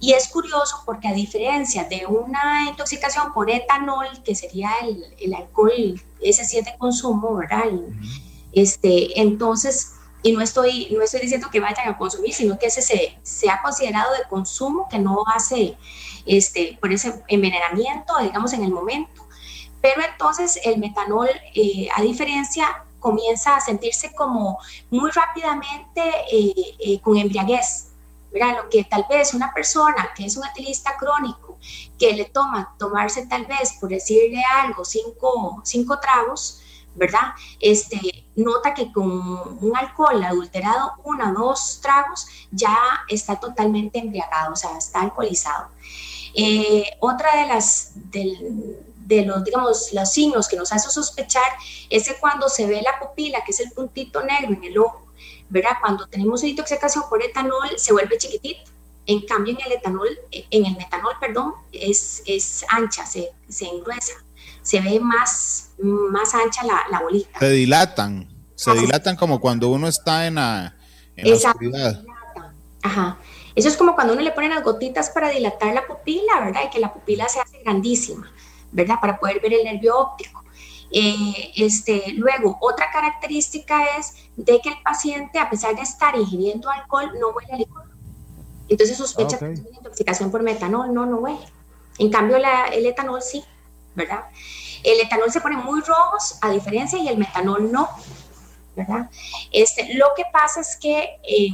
y es curioso porque a diferencia de una intoxicación por etanol, que sería el, el alcohol, ese sí es de consumo, ¿verdad? este, entonces, y no estoy, no estoy diciendo que vayan a consumir, sino que ese se, se ha considerado de consumo, que no hace este, por ese envenenamiento, digamos, en el momento. Pero entonces el metanol, eh, a diferencia, comienza a sentirse como muy rápidamente eh, eh, con embriaguez. Lo que tal vez una persona que es un etilista crónico, que le toma tomarse tal vez, por decirle algo, cinco, cinco tragos, ¿verdad? Este, nota que con un alcohol adulterado, uno o dos tragos, ya está totalmente embriagado, o sea, está alcoholizado. Eh, otra de las, del, de los, digamos, los signos que nos hace sospechar es que cuando se ve la pupila, que es el puntito negro en el ojo, ¿verdad? Cuando tenemos una intoxicación por etanol, se vuelve chiquitito. En cambio, en el etanol, en el metanol, perdón, es, es ancha, se, se engruesa, se ve más, más ancha la, la bolita. Se dilatan, se dilatan como cuando uno está en, Esa Ajá. Eso es como cuando uno le pone las gotitas para dilatar la pupila, ¿verdad? Y que la pupila se hace grandísima, ¿verdad? Para poder ver el nervio óptico. Eh, este, luego, otra característica es de que el paciente, a pesar de estar ingiriendo alcohol, no huele a licor. Entonces sospecha que tiene intoxicación por metanol, no, no huele. En cambio, el etanol sí, ¿verdad? El etanol se pone muy rojos, a diferencia, y el metanol no, ¿verdad? Este, lo que pasa es que eh,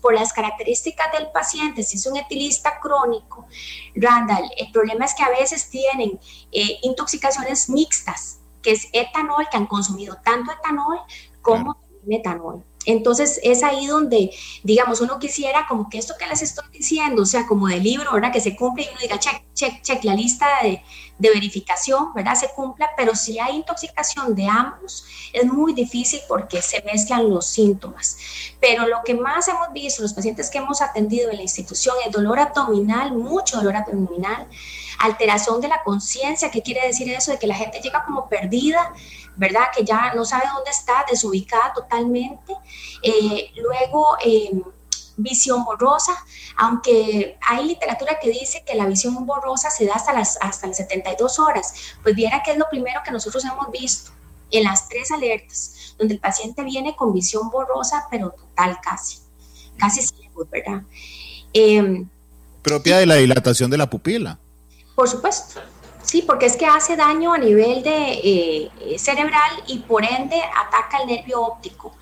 por las características del paciente, si es un etilista crónico, Randall, el problema es que a veces tienen eh, intoxicaciones mixtas, que es etanol, que han consumido tanto etanol como metanol. Entonces es ahí donde, digamos, uno quisiera como que esto que les estoy diciendo, o sea, como del libro, ¿verdad? Que se cumple y uno diga, check, check, check, la lista de, de verificación, ¿verdad? Se cumpla, pero si hay intoxicación de ambos, es muy difícil porque se mezclan los síntomas. Pero lo que más hemos visto, los pacientes que hemos atendido en la institución, es dolor abdominal, mucho dolor abdominal, alteración de la conciencia, ¿qué quiere decir eso? De que la gente llega como perdida, ¿verdad? Que ya no sabe dónde está, desubicada totalmente. Eh, luego, em, visión borrosa, aunque hay literatura que dice que la visión borrosa se da hasta las, hasta las 72 horas, pues viera que es lo primero que nosotros hemos visto en las tres alertas, donde el paciente viene con visión borrosa, pero total casi, casi ciego, ¿verdad? Em, Propia de la dilatación de la pupila. Por supuesto, sí, porque es que hace daño a nivel de, eh, cerebral y por ende ataca el nervio óptico.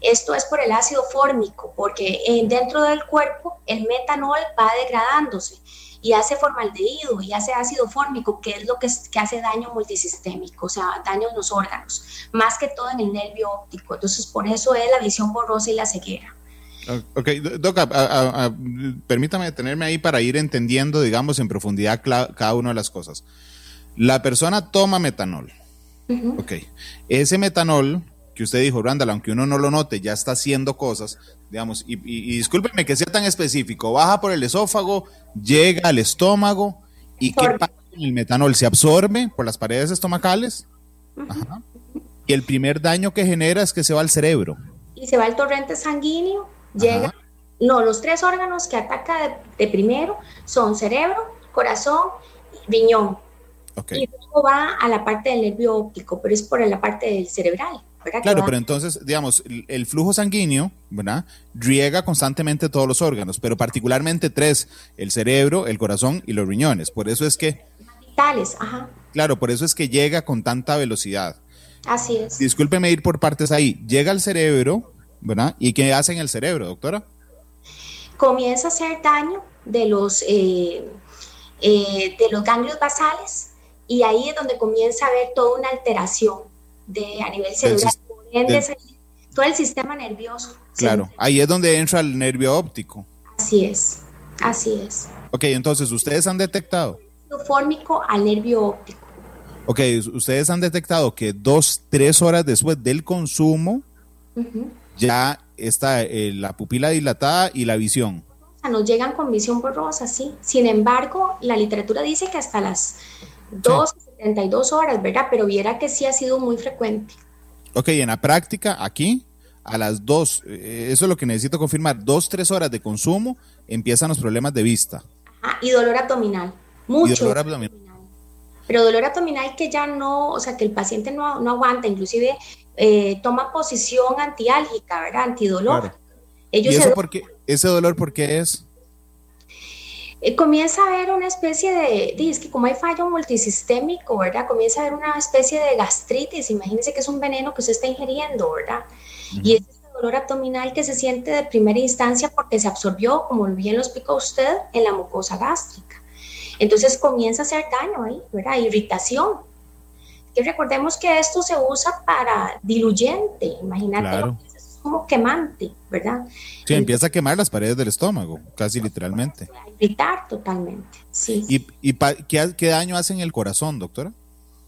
Esto es por el ácido fórmico, porque dentro del cuerpo el metanol va degradándose y hace formaldehído y hace ácido fórmico, que es lo que, hace daño multisistémico, o sea, daño en los órganos, más que todo en el nervio óptico. Entonces, por eso es la visión borrosa y la ceguera. Ok, Doc, permítame detenerme ahí para ir entendiendo, digamos, en profundidad cada una de las cosas. La persona toma metanol. Ok. Ese metanol que usted dijo, Randall, aunque uno no lo note, ya está haciendo cosas, digamos, y, y, discúlpeme que sea tan específico, baja por el esófago, llega al estómago, ¿y qué pasa con el metanol? ¿Se absorbe por las paredes estomacales? Y el primer daño que genera es que se va al cerebro. Y se va al torrente sanguíneo, llega... No, los tres órganos que ataca de, primero son cerebro, corazón, riñón. Y luego va a la parte del nervio óptico, pero es por la parte del cerebral. Claro, pero entonces, digamos, el flujo sanguíneo, ¿verdad? Riega constantemente todos los órganos, pero particularmente tres, el cerebro, el corazón y los riñones. Por eso es que... Vitales, ajá. Claro, por eso es que llega con tanta velocidad. Así es. Discúlpeme ir por partes ahí. Llega al cerebro, ¿verdad? ¿Y qué hace en el cerebro, doctora? Comienza a hacer daño de los, eh, eh, de los ganglios basales y ahí es donde comienza a haber toda una alteración de a nivel celular, todo el sistema nervioso. Claro, ahí es donde entra el nervio óptico. Así es, así es. Ok, entonces, ¿ustedes han detectado? Fórmico al nervio óptico. Ok, ustedes han detectado que dos, tres horas después del consumo, ya está eh, la pupila dilatada y la visión. Nos llegan con visión borrosa, sí. Sin embargo, la literatura dice que hasta las dos 72 horas, ¿verdad? Pero viera que sí ha sido muy frecuente. Ok, en la práctica, aquí, a las dos, eh, eso es lo que necesito confirmar, dos, tres horas de consumo, empiezan los problemas de vista. Ajá, y dolor abdominal, mucho. dolor abdominal. Pero dolor abdominal que ya no, o sea, que el paciente no, aguanta, inclusive eh, toma posición antiálgica, ¿verdad? Antidolor. Ellos ¿Y eso porque, ese dolor por qué es? Eh, comienza a haber una especie de, es que como hay fallo multisistémico, ¿verdad? Comienza a haber una especie de gastritis, imagínense que es un veneno que usted está ingiriendo, ¿verdad? Y es ese dolor abdominal que se siente de primera instancia porque se absorbió, como bien lo explicó usted, en la mucosa gástrica. Entonces comienza a hacer daño ahí, ¿verdad? Irritación. Que recordemos que esto se usa para diluyente, imagínate como quemante, ¿verdad? Sí, empieza a quemar las paredes del estómago, casi literalmente. A irritar totalmente, sí. ¿Y, y ¿qué, qué, daño hace en el corazón, doctora?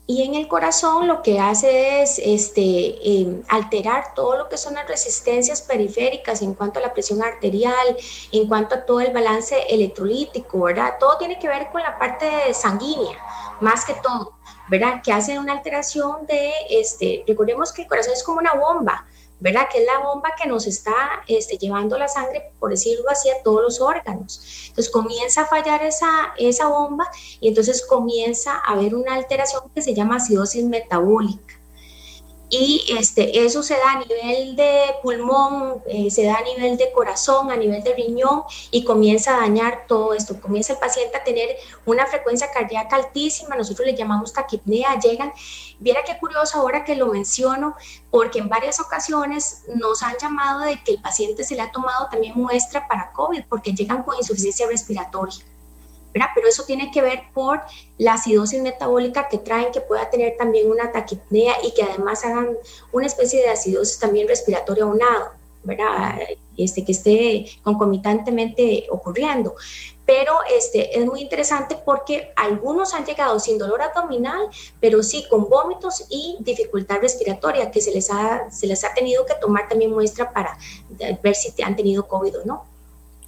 Y en el corazón lo que hace es este, em, alterar todo lo que son las resistencias periféricas en cuanto a la presión arterial, en cuanto a todo el balance electrolítico, ¿verdad? Todo tiene que ver con la parte sanguínea, más que todo, ¿verdad? Que hace una alteración de, este, recordemos que el corazón es como una bomba, ¿verdad? Que es la bomba que nos está este, llevando la sangre, por decirlo así, a todos los órganos. Entonces comienza a fallar esa, esa bomba y entonces comienza a haber una alteración que se llama acidosis metabólica y este, eso se da a nivel de pulmón, eh, se da a nivel de corazón, a nivel de riñón y comienza a dañar todo esto. Comienza el paciente a tener una frecuencia cardíaca altísima, nosotros le llamamos taquipnea, llegan. Viera qué curioso ahora que lo menciono, porque en varias ocasiones nos han llamado de que el paciente se le ha tomado también muestra para COVID, porque llegan con insuficiencia respiratoria. Pero eso tiene que ver por la acidosis metabólica que traen, que pueda tener también una taquipnea y que además hagan una especie de acidosis también respiratoria unado, ¿verdad? Este, que esté concomitantemente ocurriendo. Pero este, es muy interesante porque algunos han llegado sin dolor abdominal, pero sí con vómitos y dificultad respiratoria, que se les ha, se les ha tenido que tomar también muestra para ver si han tenido COVID o no.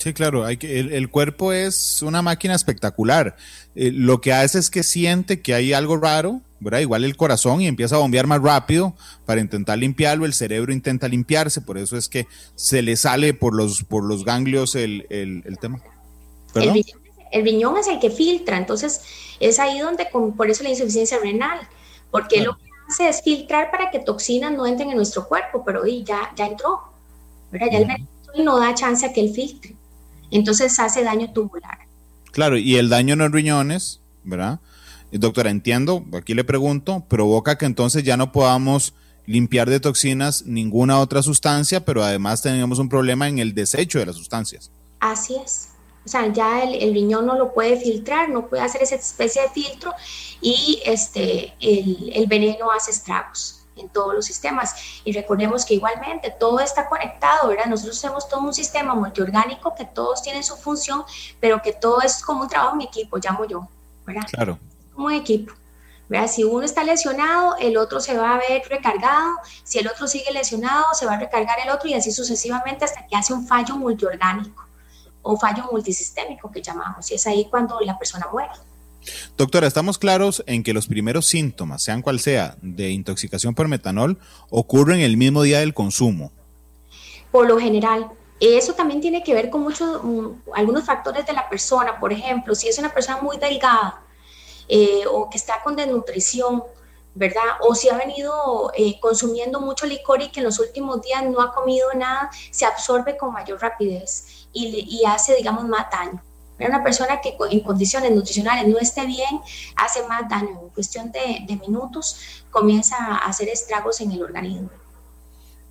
Sí, claro, hay que, el, cuerpo es una máquina espectacular. Eh, lo que hace es que siente que hay algo raro, ¿verdad? Igual el corazón y empieza a bombear más rápido para intentar limpiarlo, el cerebro intenta limpiarse, por eso es que se le sale por los, por los ganglios el, tema. El riñón, es el que filtra, entonces es ahí donde, por eso la insuficiencia renal, porque lo que hace es filtrar para que toxinas no entren en nuestro cuerpo, pero ya, ya entró, ¿verdad? Ya el no da chance a que él filtre entonces hace daño tubular. Claro, y el daño en los riñones, ¿verdad? Doctora, entiendo, aquí le pregunto, provoca que entonces ya no podamos limpiar de toxinas ninguna otra sustancia, pero además tenemos un problema en el desecho de las sustancias. Así es. O sea, ya el, riñón no lo puede filtrar, no puede hacer esa especie de filtro y este, el, el veneno hace estragos en todos los sistemas. Y recordemos que igualmente todo está conectado, ¿verdad? Nosotros tenemos todo un sistema multiorgánico que todos tienen su función, pero que todo es como un trabajo en equipo, llamo yo, ¿verdad? Claro. Como equipo. ¿verdad? Si uno está lesionado, el otro se va a ver recargado, si el otro sigue lesionado, se va a recargar el otro y así sucesivamente hasta que hace un fallo multiorgánico o fallo multisistémico que llamamos, y es ahí cuando la persona muere. Doctora, estamos claros en que los primeros síntomas, sean cual sea, de intoxicación por metanol, ocurren el mismo día del consumo. Por lo general, eso también tiene que ver con muchos, mm, algunos factores de la persona. Por ejemplo, si es una persona muy delgada eh, o que está con desnutrición, ¿verdad? O si ha venido eh, consumiendo mucho licor y que en los últimos días no ha comido nada, se absorbe con mayor rapidez y, y hace, digamos, más daño. Una persona que en condiciones nutricionales no esté bien hace más daño. En cuestión de, minutos comienza a hacer estragos en el organismo.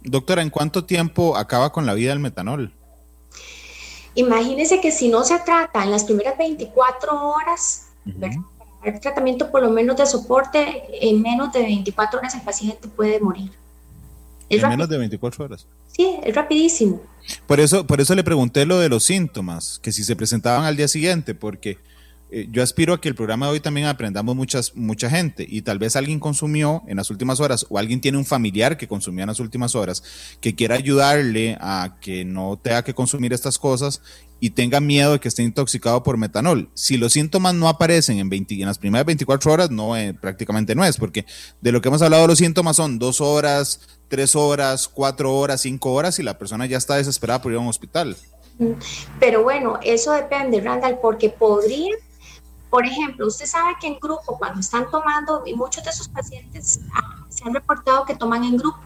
Doctora, ¿en cuánto tiempo acaba con la vida el metanol? Imagínese que si no se trata en las primeras 24 horas, el tratamiento por lo menos de soporte, en menos de 24 horas el paciente puede morir. En menos de 24 horas. Sí, es rapidísimo. Por eso, por eso le pregunté lo de los síntomas, que si se presentaban al día siguiente, porque eh, yo aspiro a que el programa de hoy también aprendamos muchas, mucha gente y tal vez alguien consumió en las últimas horas o alguien tiene un familiar que consumió en las últimas horas que quiera ayudarle a que no tenga que consumir estas cosas y tenga miedo de que esté intoxicado por metanol. Si los síntomas no aparecen en, 20, en las primeras 24 horas, no eh, prácticamente no es, porque de lo que hemos hablado los síntomas son dos horas, tres horas, cuatro horas, cinco horas y la persona ya está desesperada por ir a un hospital. Pero bueno, eso depende, Randall, porque podría por ejemplo, usted sabe que en grupo, cuando están tomando, y muchos de sus pacientes ah, se han reportado que toman en grupo.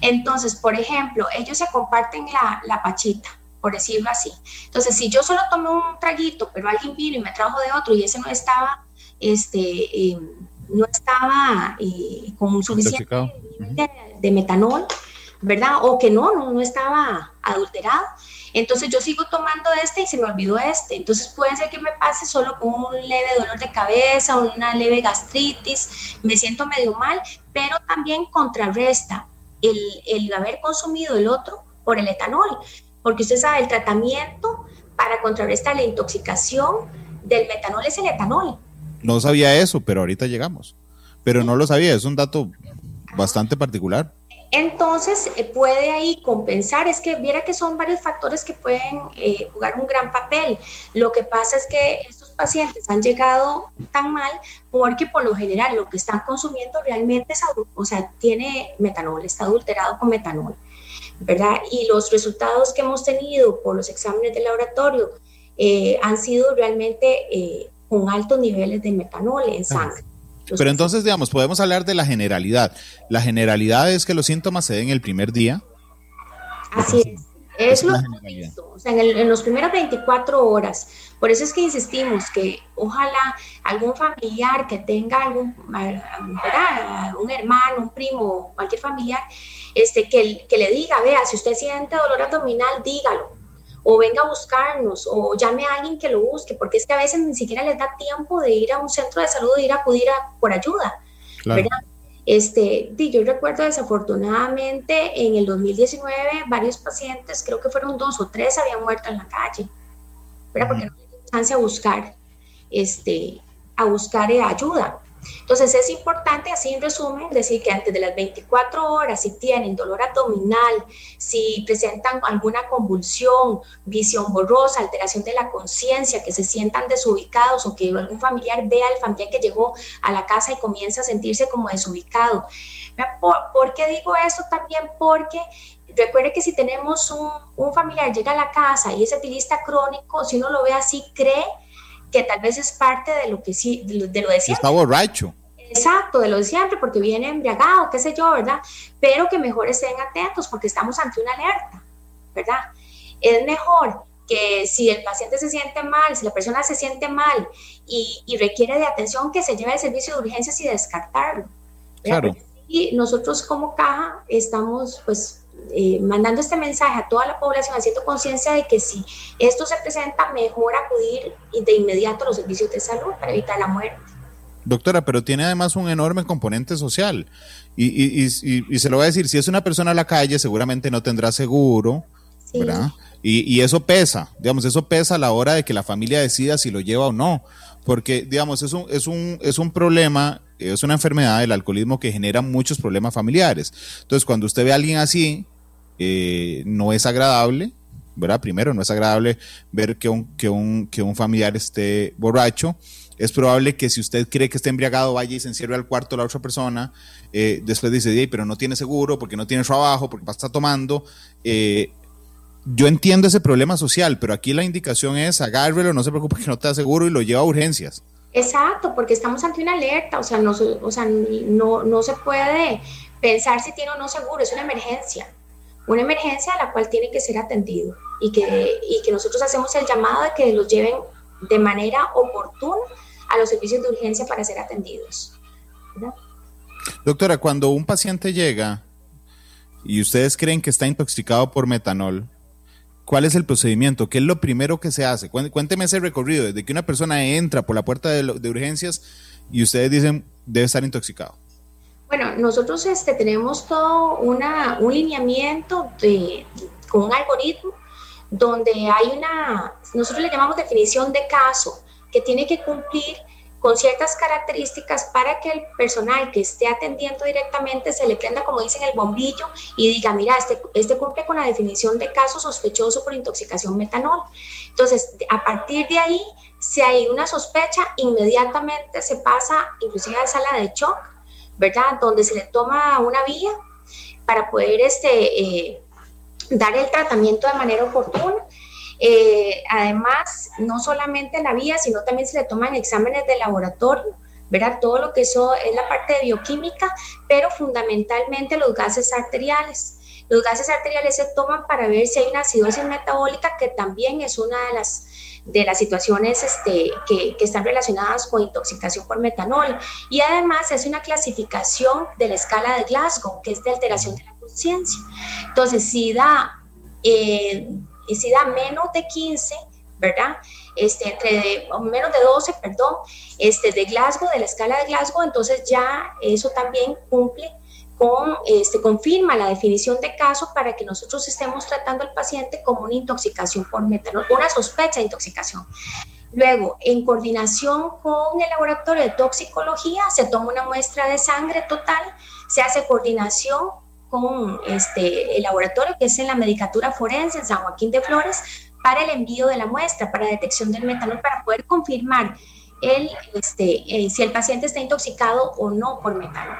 Entonces, por ejemplo, ellos se comparten la, la pachita, por decirlo así. Entonces, si yo solo tomé un traguito, pero alguien vino y me trajo de otro y ese no estaba, este, eh, no estaba eh, con suficiente de, de, metanol, ¿verdad? O que no, no, no estaba adulterado. Entonces yo sigo tomando este y se me olvidó este. Entonces puede ser que me pase solo con un leve dolor de cabeza una leve gastritis, me siento medio mal, pero también contrarresta el, el haber consumido el otro por el etanol, porque usted sabe, el tratamiento para contrarrestar la intoxicación del metanol es el etanol. No sabía eso, pero ahorita llegamos. Pero no lo sabía, es un dato bastante particular. Entonces eh, puede ahí compensar, es que viera que son varios factores que pueden eh, jugar un gran papel. Lo que pasa es que estos pacientes han llegado tan mal porque por lo general lo que están consumiendo realmente es, o sea, tiene metanol, está adulterado con metanol. ¿verdad? Y los resultados que hemos tenido por los exámenes de laboratorio eh, han sido realmente con altos niveles de metanol en sangre. Pero entonces, digamos, podemos hablar de la generalidad. La generalidad es que los síntomas se den el primer día. Así es. Es, lo o sea, en, los primeros 24 horas. Por eso es que insistimos que ojalá algún familiar que tenga algún, un hermano, un primo, cualquier familiar, este, que, que le diga, vea, si usted siente dolor abdominal, dígalo o venga a buscarnos, o llame a alguien que lo busque, porque es que a veces ni siquiera les da tiempo de ir a un centro de salud, de ir a acudir a, por ayuda. Este, yo recuerdo desafortunadamente en el 2019 varios pacientes, creo que fueron dos o tres, habían muerto en la calle, ¿verdad? porque no tenían chance a buscar, este, a buscar eh, ayuda. Entonces es importante, así en resumen, decir que antes de las 24 horas, si tienen dolor abdominal, si presentan alguna convulsión, visión borrosa, alteración de la conciencia, que se sientan desubicados o que algún familiar vea al familiar que llegó a la casa y comienza a sentirse como desubicado. ¿Por, qué digo esto también? Porque recuerde que si tenemos un, un familiar llega a la casa y es etilista crónico, si uno lo ve así, cree que tal vez es parte de lo que sí, de lo de, siempre. Está borracho. Exacto, de lo de siempre, porque viene embriagado, qué sé yo, ¿verdad? Pero que mejor estén atentos porque estamos ante una alerta, ¿verdad? Es mejor que si el paciente se siente mal, si la persona se siente mal y, requiere de atención, que se lleve al servicio de urgencias y descartarlo. Claro. Y nosotros como caja estamos pues eh, mandando este mensaje a toda la población, haciendo conciencia de que si esto se presenta, mejor acudir de inmediato a los servicios de salud para evitar la muerte. Doctora, pero tiene además un enorme componente social. Y, se lo voy a decir, si es una persona a la calle, seguramente no tendrá seguro, ¿verdad? Y, eso pesa, digamos, eso pesa a la hora de que la familia decida si lo lleva o no. Porque, digamos, es un, es un, es un problema, es una enfermedad del alcoholismo que genera muchos problemas familiares. Entonces, cuando usted ve a alguien así, eh, no es agradable, ¿verdad? Primero, no es agradable ver que un, que un, que un familiar esté borracho. Es probable que si usted cree que está embriagado, vaya y se encierre al cuarto de la otra persona. Eh, después dice, pero no tiene seguro, porque no tiene trabajo, porque está tomando. Eh, yo entiendo ese problema social, pero aquí la indicación es agárrelo, no se preocupe que no te da seguro y lo lleva a urgencias. Exacto, porque estamos ante una alerta, o sea, no, o sea, no, no se puede pensar si tiene o no seguro, es una emergencia una emergencia a la cual tiene que ser atendido y que, y que nosotros hacemos el llamado de que los lleven de manera oportuna a los servicios de urgencia para ser atendidos. Doctora, cuando un paciente llega y ustedes creen que está intoxicado por metanol, ¿cuál es el procedimiento? ¿Qué es lo primero que se hace? Cuénteme ese recorrido, desde que una persona entra por la puerta de, de urgencias y ustedes dicen debe estar intoxicado. Bueno, nosotros este, tenemos todo una, un lineamiento de, con un algoritmo donde hay una, nosotros le llamamos definición de caso, que tiene que cumplir con ciertas características para que el personal que esté atendiendo directamente se le prenda, como dicen, el bombillo y diga, mira, este, este cumple con la definición de caso sospechoso por intoxicación metanol. Entonces, a partir de ahí, si hay una sospecha, inmediatamente se pasa inclusive a sala de shock ¿verdad? Donde se le toma una vía para poder este, eh, dar el tratamiento de manera oportuna. Eh, además, no solamente la vía, sino también se le toman exámenes de laboratorio, ¿verdad? Todo lo que eso es la parte de bioquímica, pero fundamentalmente los gases arteriales. Los gases arteriales se toman para ver si hay una acidosis metabólica, que también es una de las de las situaciones este, que, que, están relacionadas con intoxicación por metanol. Y además es una clasificación de la escala de Glasgow, que es de alteración de la conciencia. Entonces, si da, eh, si da menos de 15, ¿verdad? Este, entre menos de 12, perdón, este, de Glasgow, de la escala de Glasgow, entonces ya eso también cumple con, este, confirma la definición de caso para que nosotros estemos tratando al paciente como una intoxicación por metanol, una sospecha de intoxicación. Luego, en coordinación con el laboratorio de toxicología, se toma una muestra de sangre total, se hace coordinación con este, el laboratorio que es en la medicatura forense en San Joaquín de Flores para el envío de la muestra, para detección del metanol, para poder confirmar el, este, eh, si el paciente está intoxicado o no por metanol.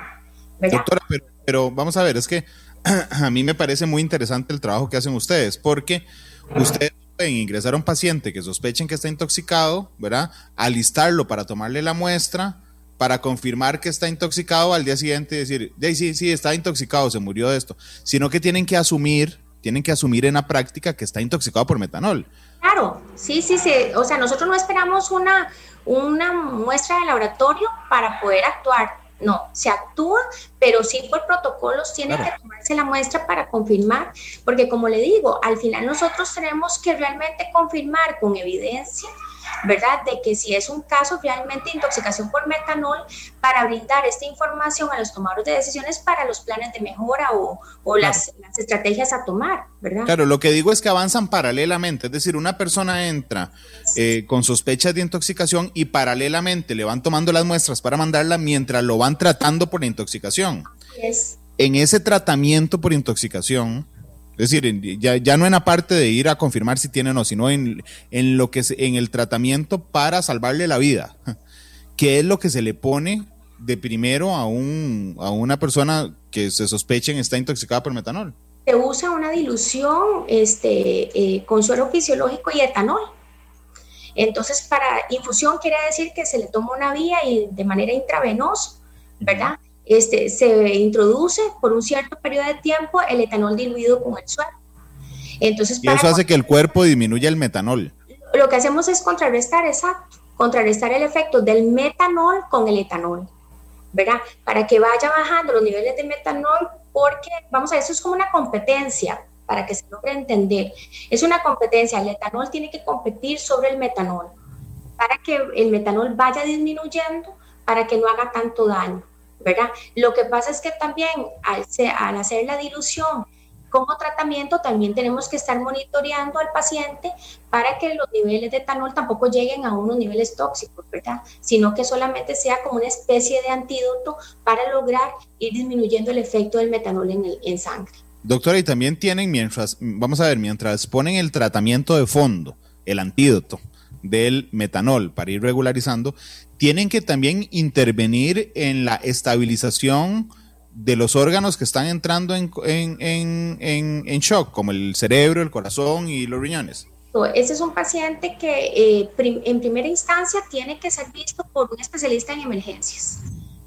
Doctora, pero, vamos a ver, es que a mí me parece muy interesante el trabajo que hacen ustedes, porque ustedes pueden ingresar a un paciente que sospechen que está intoxicado, ¿verdad? Alistarlo para tomarle la muestra, para confirmar que está intoxicado al día siguiente y decir, sí, sí, está intoxicado, se murió de esto, sino que tienen que asumir, tienen que asumir en la práctica que está intoxicado por metanol. Claro, sí, sí, sí, o sea, nosotros no esperamos una, una muestra de laboratorio para poder actuar, no, se actúa, pero sí por protocolos tiene que tomarse la muestra para confirmar, porque como le digo, al final nosotros tenemos que realmente confirmar con evidencia ¿verdad? De que si es un caso realmente de intoxicación por metanol, para brindar esta información a los tomadores de decisiones para los planes de mejora o, las, estrategias a tomar, ¿verdad? Claro, lo que digo es que avanzan paralelamente, es decir, una persona entra eh, con sospechas de intoxicación y paralelamente le van tomando las muestras para mandarla mientras lo van tratando por la intoxicación. En ese tratamiento por intoxicación, es decir, ya, ya no en la parte de ir a confirmar si tiene o no, sino en, en lo que en el tratamiento para salvarle la vida. ¿Qué es lo que se le pone de primero a, un, a una persona que se sospechen está intoxicada por metanol? Se usa una dilución este, eh, con suero fisiológico y etanol. Entonces, para infusión quiere decir que se le toma una vía y de manera intravenosa, ¿verdad? Este, se introduce por un cierto periodo de tiempo el etanol diluido con el suelo. Entonces, y eso hace que el cuerpo disminuya el metanol. Lo que hacemos es contrarrestar, exacto, contrarrestar el efecto del metanol con el etanol, ¿verdad? Para que vaya bajando los niveles de metanol, porque, vamos a ver, eso es como una competencia, para que se logre entender. Es una competencia, el etanol tiene que competir sobre el metanol, para que el metanol vaya disminuyendo, para que no haga tanto daño. ¿Verdad? Lo que pasa es que también al, hacer la dilución como tratamiento también tenemos que estar monitoreando al paciente para que los niveles de etanol tampoco lleguen a unos niveles tóxicos, ¿verdad? Sino que solamente sea como una especie de antídoto para lograr ir disminuyendo el efecto del metanol en, el, en sangre. Doctora, y también tienen, mientras, vamos a ver, mientras ponen el tratamiento de fondo, el antídoto del metanol para ir regularizando, tienen que también intervenir en la estabilización de los órganos que están entrando en, en, shock, como el cerebro, el corazón y los riñones. Ese es un paciente que eh, en primera instancia tiene que ser visto por un especialista en emergencias,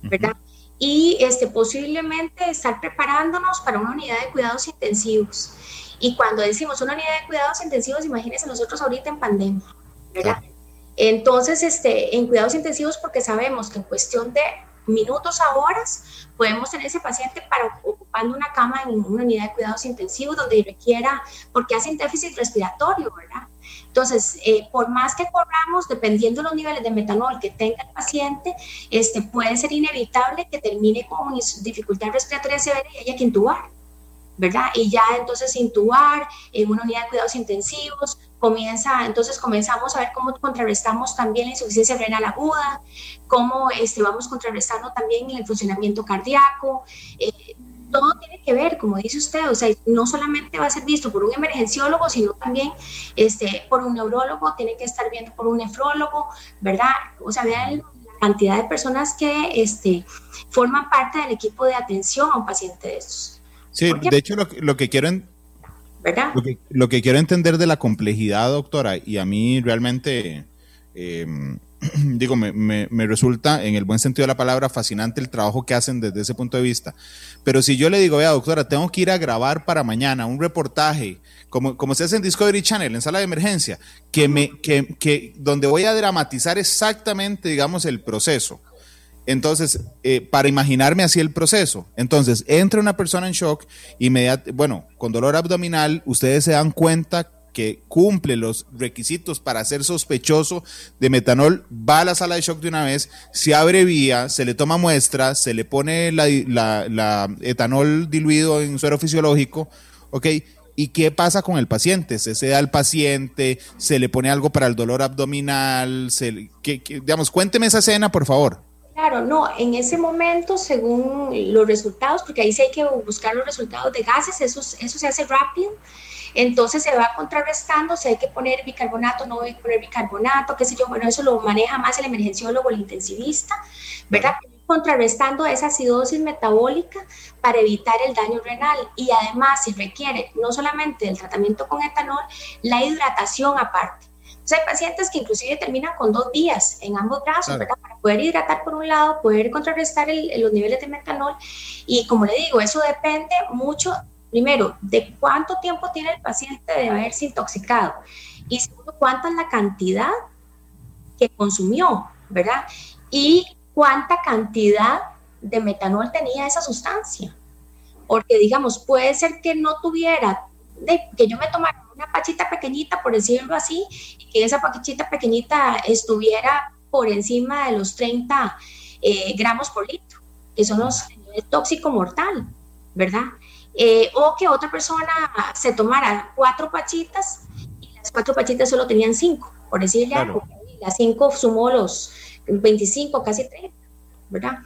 ¿verdad? Y este, posiblemente estar preparándonos para una unidad de cuidados intensivos. Y cuando decimos una unidad de cuidados intensivos, imagínense nosotros ahorita en pandemia, ¿verdad? Entonces, este, en cuidados intensivos, porque sabemos que en cuestión de minutos a horas podemos tener ese paciente para ocupando una cama en una unidad de cuidados intensivos donde requiera, porque hacen déficit respiratorio, ¿verdad? Entonces, eh, por más que corramos, dependiendo de los niveles de metanol que tenga el paciente, este, puede ser inevitable que termine con dificultad respiratoria severa y haya que intubar. ¿verdad? Y ya entonces intubar en una unidad de cuidados intensivos, comienza, entonces comenzamos a ver cómo contrarrestamos también la insuficiencia renal aguda, cómo este, vamos contrarrestando también el funcionamiento cardíaco. Eh, todo tiene que ver, como dice usted, o sea, no solamente va a ser visto por un emergenciólogo, sino también este, por un neurólogo, tiene que estar viendo por un nefrólogo, ¿verdad? O sea, vean la cantidad de personas que este, forman parte del equipo de atención a un paciente de estos. Sí, de hecho lo, lo que quiero Lo que, quiero entender de la complejidad, doctora, y a mí realmente, em, digo, me, me, resulta, en el buen sentido de la palabra, fascinante el trabajo que hacen desde ese punto de vista. Pero si yo le digo, vea, doctora, tengo que ir a grabar para mañana un reportaje, como, como se hace en Discovery Channel, en sala de emergencia, que me, que, que, donde voy a dramatizar exactamente, digamos, el proceso entonces, eh, para imaginarme así el proceso, entonces entra una persona en shock, inmediatamente, bueno, con dolor abdominal, ustedes se dan cuenta que cumple los requisitos para ser sospechoso de metanol, va a la sala de shock de una vez, se abre vía, se le toma muestra, se le pone la, etanol diluido en suero fisiológico, ¿ok? ¿Y qué pasa con el paciente? Se da al paciente, se le pone algo para el dolor abdominal, se, digamos, cuénteme esa escena, por favor. Claro, no, en ese momento, según los resultados, porque ahí sí hay que buscar los resultados de gases, eso, eso se hace rápido, entonces se va contrarrestando, si hay que poner bicarbonato, no hay que poner bicarbonato, qué sé yo, bueno, eso lo maneja más el emergenciólogo, el intensivista, ¿verdad? contrarrestando esa acidosis metabólica para evitar el daño renal y además si requiere no solamente el tratamiento con etanol, la hidratación aparte. Hay pacientes que inclusive terminan con dos días en ambos brazos, ¿verdad? Para poder hidratar por un lado, poder contrarrestar los niveles de metanol y como le digo, eso depende mucho, primero, de cuánto tiempo tiene el paciente de haberse intoxicado y segundo, cuánta es la cantidad que consumió, ¿verdad? Y cuánta cantidad de metanol tenía esa sustancia. Porque, digamos, puede ser que no tuviera, de, que yo me tomara una pachita pequeñita, por decirlo así, y que esa pachita pequeñita estuviera por encima de los 30 eh, gramos por litro, que son los tóxico mortal, ¿verdad? Eh, o que otra persona se tomara cuatro pachitas y las cuatro pachitas solo tenían cinco, por decirle algo. Las cinco sumó los 25, casi 30, ¿verdad?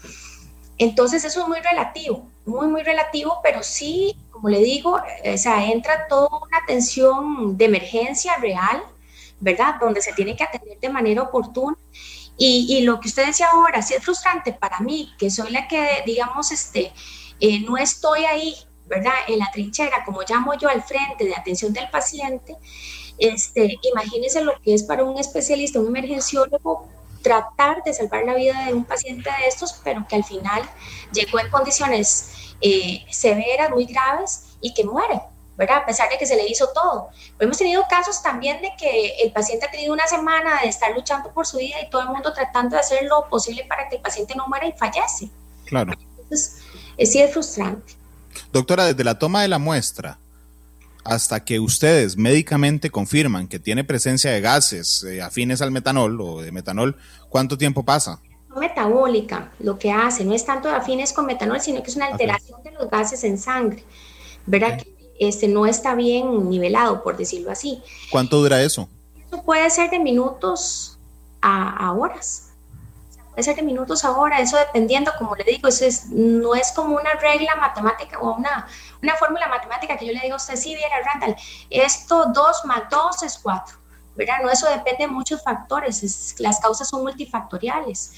Entonces eso es muy relativo, muy, muy relativo, pero sí, como le digo, o sea, entra toda una atención de emergencia real, ¿verdad? Donde se tiene que atender de manera oportuna. Y, y lo que usted decía ahora, sí es frustrante para mí, que soy la que, digamos, este, eh, no estoy ahí, ¿verdad? En la trinchera, como llamo yo al frente de atención del paciente, este, imagínese lo que es para un especialista, un emergenciólogo, tratar de salvar la vida de un paciente de estos, pero que al final llegó en condiciones eh, severas, muy graves y que muere, ¿verdad? A pesar de que se le hizo todo. Pero hemos tenido casos también de que el paciente ha tenido una semana de estar luchando por su vida y todo el mundo tratando de hacer lo posible para que el paciente no muera y fallece. Claro. Entonces, eh, sí es frustrante. Doctora, desde la toma de la muestra, hasta que ustedes médicamente confirman que tiene presencia de gases eh, afines al metanol o de metanol, ¿cuánto tiempo pasa? Metabólica, lo que hace, no es tanto afines con metanol, sino que es una alteración de los gases en sangre, ¿verdad? Que este, no está bien nivelado, por decirlo así. ¿Cuánto dura eso? Eso puede ser de minutos a, a horas puede ser de minutos a hora, eso dependiendo, como le digo, eso es, no es como una regla matemática o una, una fórmula matemática que yo le digo a usted, sí, viera Randall, esto 2 más 2 es 4, ¿verdad? No, eso depende de muchos factores, las causas son multifactoriales.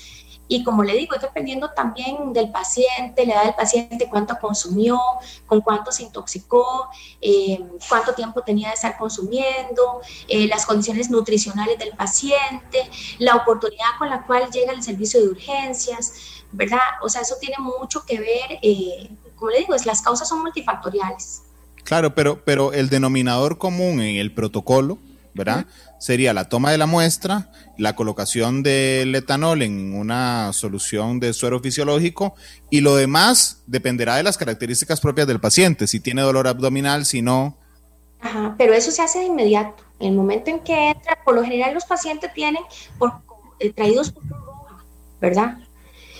Y como le digo, es dependiendo también del paciente, la edad del paciente, cuánto consumió, con cuánto se intoxicó, eh, cuánto tiempo tenía de estar consumiendo, eh, las condiciones nutricionales del paciente, la oportunidad con la cual llega el servicio de urgencias, ¿verdad? O sea, eso tiene mucho que ver, eh, como le digo, es, las causas son multifactoriales. Claro, pero, pero el denominador común en el protocolo, ¿verdad? Sería la toma de la muestra, la colocación del etanol en una solución de suero fisiológico y lo demás dependerá de las características propias del paciente, si tiene dolor abdominal, si no. Ajá, pero eso se hace de inmediato. En el momento en que entra, por lo general los pacientes tienen por, eh, traídos por roja, ¿verdad?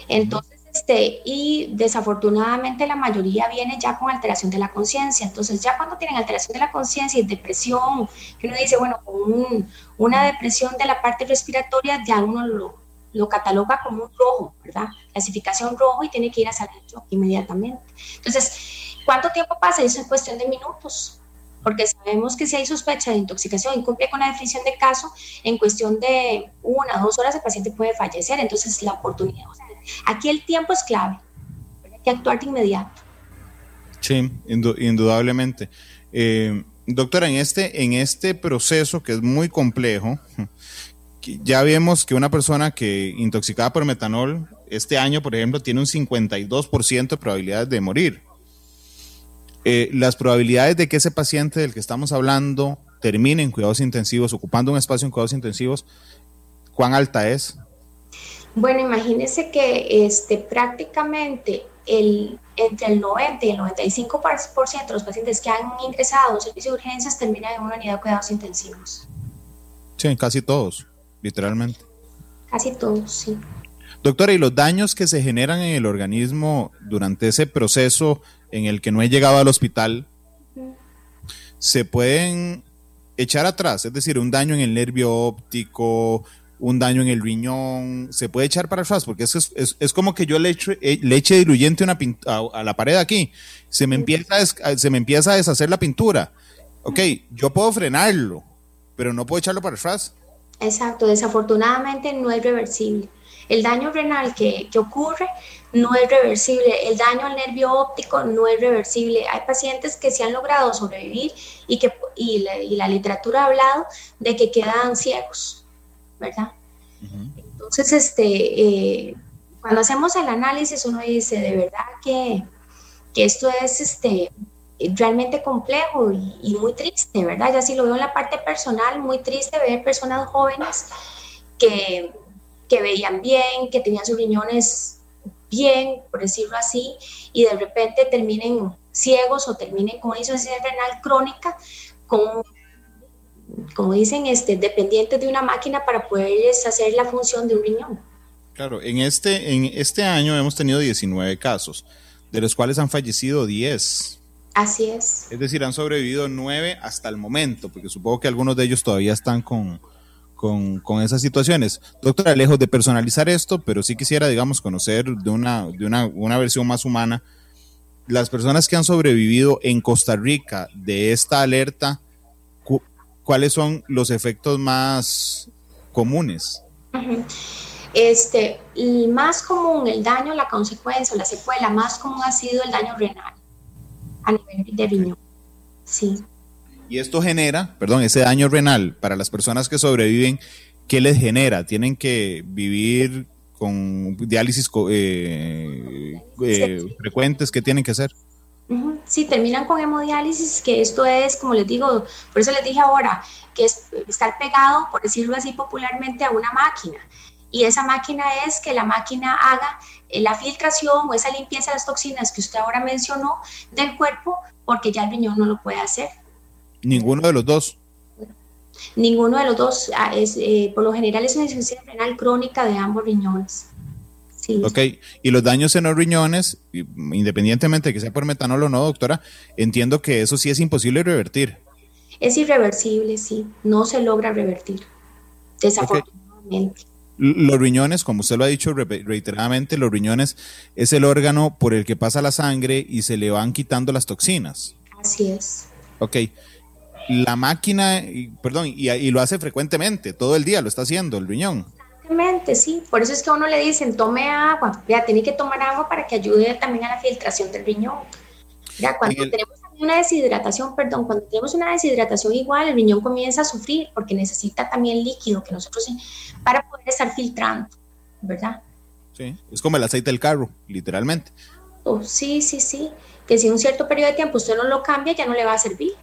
Entonces, este, y desafortunadamente la mayoría viene ya con alteración de la conciencia. Entonces, ya cuando tienen alteración de la conciencia y depresión, que uno dice, bueno, con una depresión de la parte respiratoria, ya uno lo, lo cataloga como un rojo, ¿verdad? Clasificación rojo y tiene que ir a salir inmediatamente. Entonces, ¿cuánto tiempo pasa? Eso es cuestión de minutos porque sabemos que si hay sospecha de intoxicación y cumple con la definición de caso, en cuestión de una o dos horas el paciente puede fallecer. Entonces, la oportunidad, aquí el tiempo es clave, hay que actuar de inmediato. Sí, indudablemente. Eh, doctora, en este, en este proceso que es muy complejo, ya vemos que una persona que intoxicada por metanol este año, por ejemplo, tiene un 52% de probabilidades de morir. Eh, las probabilidades de que ese paciente del que estamos hablando termine en cuidados intensivos, ocupando un espacio en cuidados intensivos, ¿cuán alta es? Bueno, imagínese que este, prácticamente el, entre el 90 y el 95% de los pacientes que han ingresado a servicio de urgencias terminan en una unidad de cuidados intensivos. Sí, casi todos, literalmente. Casi todos, sí. Doctora, ¿y los daños que se generan en el organismo durante ese proceso en el que no he llegado al hospital, se pueden echar atrás, es decir, un daño en el nervio óptico, un daño en el riñón, se puede echar para atrás, porque es, es, es como que yo le, eche, eh, le eche diluyente una a, a, la pared aquí, se me, empieza a, se me empieza a deshacer la pintura. Ok, yo puedo frenarlo, pero no puedo echarlo para atrás. Exacto, desafortunadamente no es reversible. el daño renal que, que, ocurre no es reversible, el daño al nervio óptico no es reversible. Hay pacientes que se han logrado sobrevivir y, que, y, la, literatura ha hablado de que quedan ciegos, ¿verdad? Entonces, este, eh, cuando hacemos el análisis uno dice, de verdad que, que esto es este, realmente complejo y, muy triste, ¿verdad? Ya si lo veo en la parte personal, muy triste ver personas jóvenes que, que veían bien, que tenían sus riñones bien, por decirlo así, y de repente terminen ciegos o terminen con insuficiencia renal crónica, con, como dicen, este, dependientes de una máquina para poderles hacer la función de un riñón. Claro, en este, en este año hemos tenido 19 casos, de los cuales han fallecido 10. Así es. Es decir, han sobrevivido 9 hasta el momento, porque supongo que algunos de ellos todavía están con, con, esas situaciones. Doctora, lejos de personalizar esto, pero sí quisiera, digamos, conocer de una, de una, una versión más humana, las personas que han sobrevivido en Costa Rica de esta alerta, ¿cuáles son los efectos más comunes? Este, el más común, el daño, la consecuencia, la secuela más común ha sido el daño renal a nivel de riñón. Sí. Y esto genera, perdón, ese daño renal para las personas que sobreviven, ¿qué les genera? ¿Tienen que vivir con diálisis eh, eh, frecuentes? ¿Qué tienen que hacer? Sí, terminan con hemodiálisis, que esto es, como les digo, por eso les dije ahora, que es estar pegado, por decirlo así popularmente, a una máquina. Y esa máquina es que la máquina haga eh, la filtración o esa limpieza de las toxinas que usted ahora mencionó del cuerpo, porque ya el riñón no lo puede hacer. Ninguno de los dos. Ninguno de los dos. Ah, es, eh, por lo general es una insuficiencia renal crónica de ambos riñones. Sí. Ok, y los daños en los riñones, independientemente de que sea por metanol o no, doctora, entiendo que eso sí es imposible revertir. Es irreversible, sí, no se logra revertir, desafortunadamente. Los riñones, como usted lo ha dicho reiteradamente, los riñones es el órgano por el que pasa la sangre y se le van quitando las toxinas. Así es. Ok, la máquina, perdón, y, lo hace frecuentemente, todo el día lo está haciendo el riñón. Constantemente, sí. Por eso es que a uno le dicen, tome agua. Ya, tiene que tomar agua para que ayude también a la filtración del riñón. Ya, cuando tenemos una deshidratación, perdón, cuando tenemos una deshidratación igual, el riñón comienza a sufrir porque necesita también líquido que nosotros para poder estar filtrando, ¿verdad? Sí, es como el aceite del carro, literalmente. Oh, sí, sí, sí. Que si un cierto periodo de tiempo usted no lo cambia, ya no le va a servir.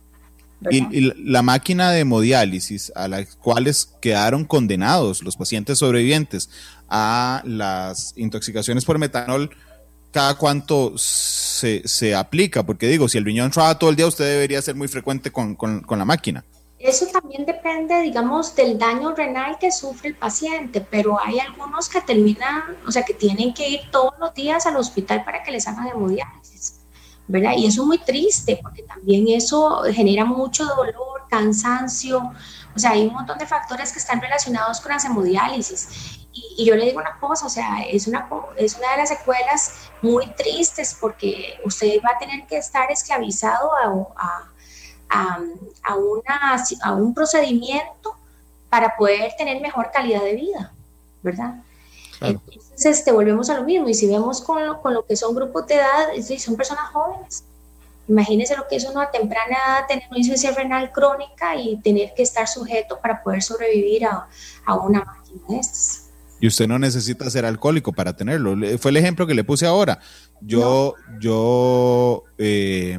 Y, la máquina de hemodiálisis a las cuales quedaron condenados los pacientes sobrevivientes a las intoxicaciones por metanol, ¿cada cuánto se, se aplica? Porque digo, si el riñón trabaja todo el día, usted debería ser muy frecuente con, con, con la máquina. Eso también depende, digamos, del daño renal que sufre el paciente, pero hay algunos que terminan, o sea, que tienen que ir todos los días al hospital para que les hagan hemodiálisis. Y eso es muy triste porque también eso genera mucho dolor, cansancio, o sea, hay un montón de factores que están relacionados con la hemodiálisis. Y, yo le digo una cosa, o sea, es una, es una de las secuelas muy tristes porque usted va a tener que estar esclavizado a, a, a, una, a un procedimiento para poder tener mejor calidad de vida, ¿verdad? Entonces, este, volvemos a lo mismo. Y si vemos con lo, con lo que son grupos de edad, son personas jóvenes. Imagínense lo que es uno a temprana edad tener una insuficiencia renal crónica y tener que estar sujeto para poder sobrevivir a, a una máquina de estas. Y usted no necesita ser alcohólico para tenerlo. Fue el ejemplo que le puse ahora. Yo, yo, eh,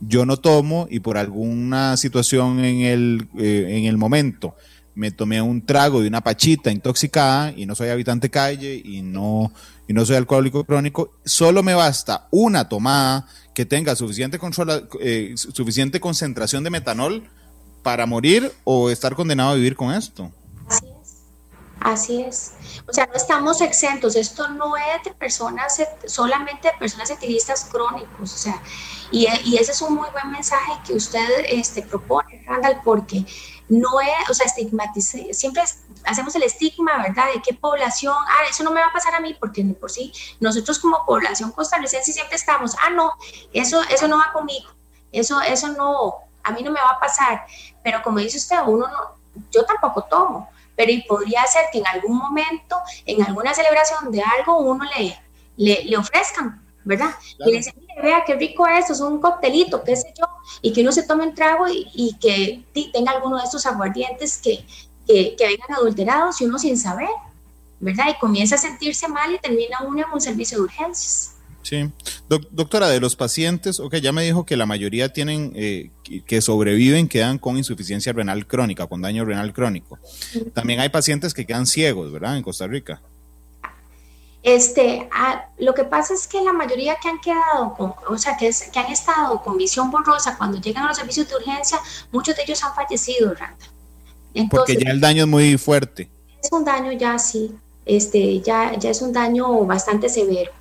yo no tomo y por alguna situación en el, eh, en el momento me tomé un trago de una pachita intoxicada y no soy habitante calle y no, y no soy alcohólico crónico, solo me basta una tomada que tenga suficiente, control, eh, suficiente concentración de metanol para morir o estar condenado a vivir con esto. Así es. O sea, no estamos exentos, esto no es de personas, solamente de personas activistas crónicos, o sea, y, y ese es un muy buen mensaje que usted este, propone, Randall, porque no es, o sea, estigmatizar, siempre hacemos el estigma, ¿verdad? De qué población, ah, eso no me va a pasar a mí, porque por sí, nosotros como población costarricense siempre estamos, ah, no, eso, eso no va conmigo, eso, eso no, a mí no me va a pasar, pero como dice usted, uno no, yo tampoco tomo, pero y podría ser que en algún momento, en alguna celebración de algo, uno le, le, ofrezcan, ¿verdad? Y le dicen, mire, vea qué rico es, es un coctelito, qué sé yo, y que uno se tome un trago y, que tenga alguno de estos aguardientes que, que, que vengan adulterados y uno sin saber, ¿verdad? Y comienza a sentirse mal y termina uno en un servicio de urgencias. Sí. doctora, de los pacientes, ok, ya me dijo que la mayoría tienen, eh, que sobreviven, quedan con insuficiencia renal crónica, con daño renal crónico. También hay pacientes que quedan ciegos, ¿verdad? En Costa Rica. Este, ah, lo que pasa es que la mayoría que han quedado, con, o sea, que, que han estado con visión borrosa cuando llegan a los servicios de urgencia, muchos de ellos han fallecido, Randa. Porque ya el daño es muy fuerte. Es un daño ya, sí, este, ya, ya es un daño bastante severo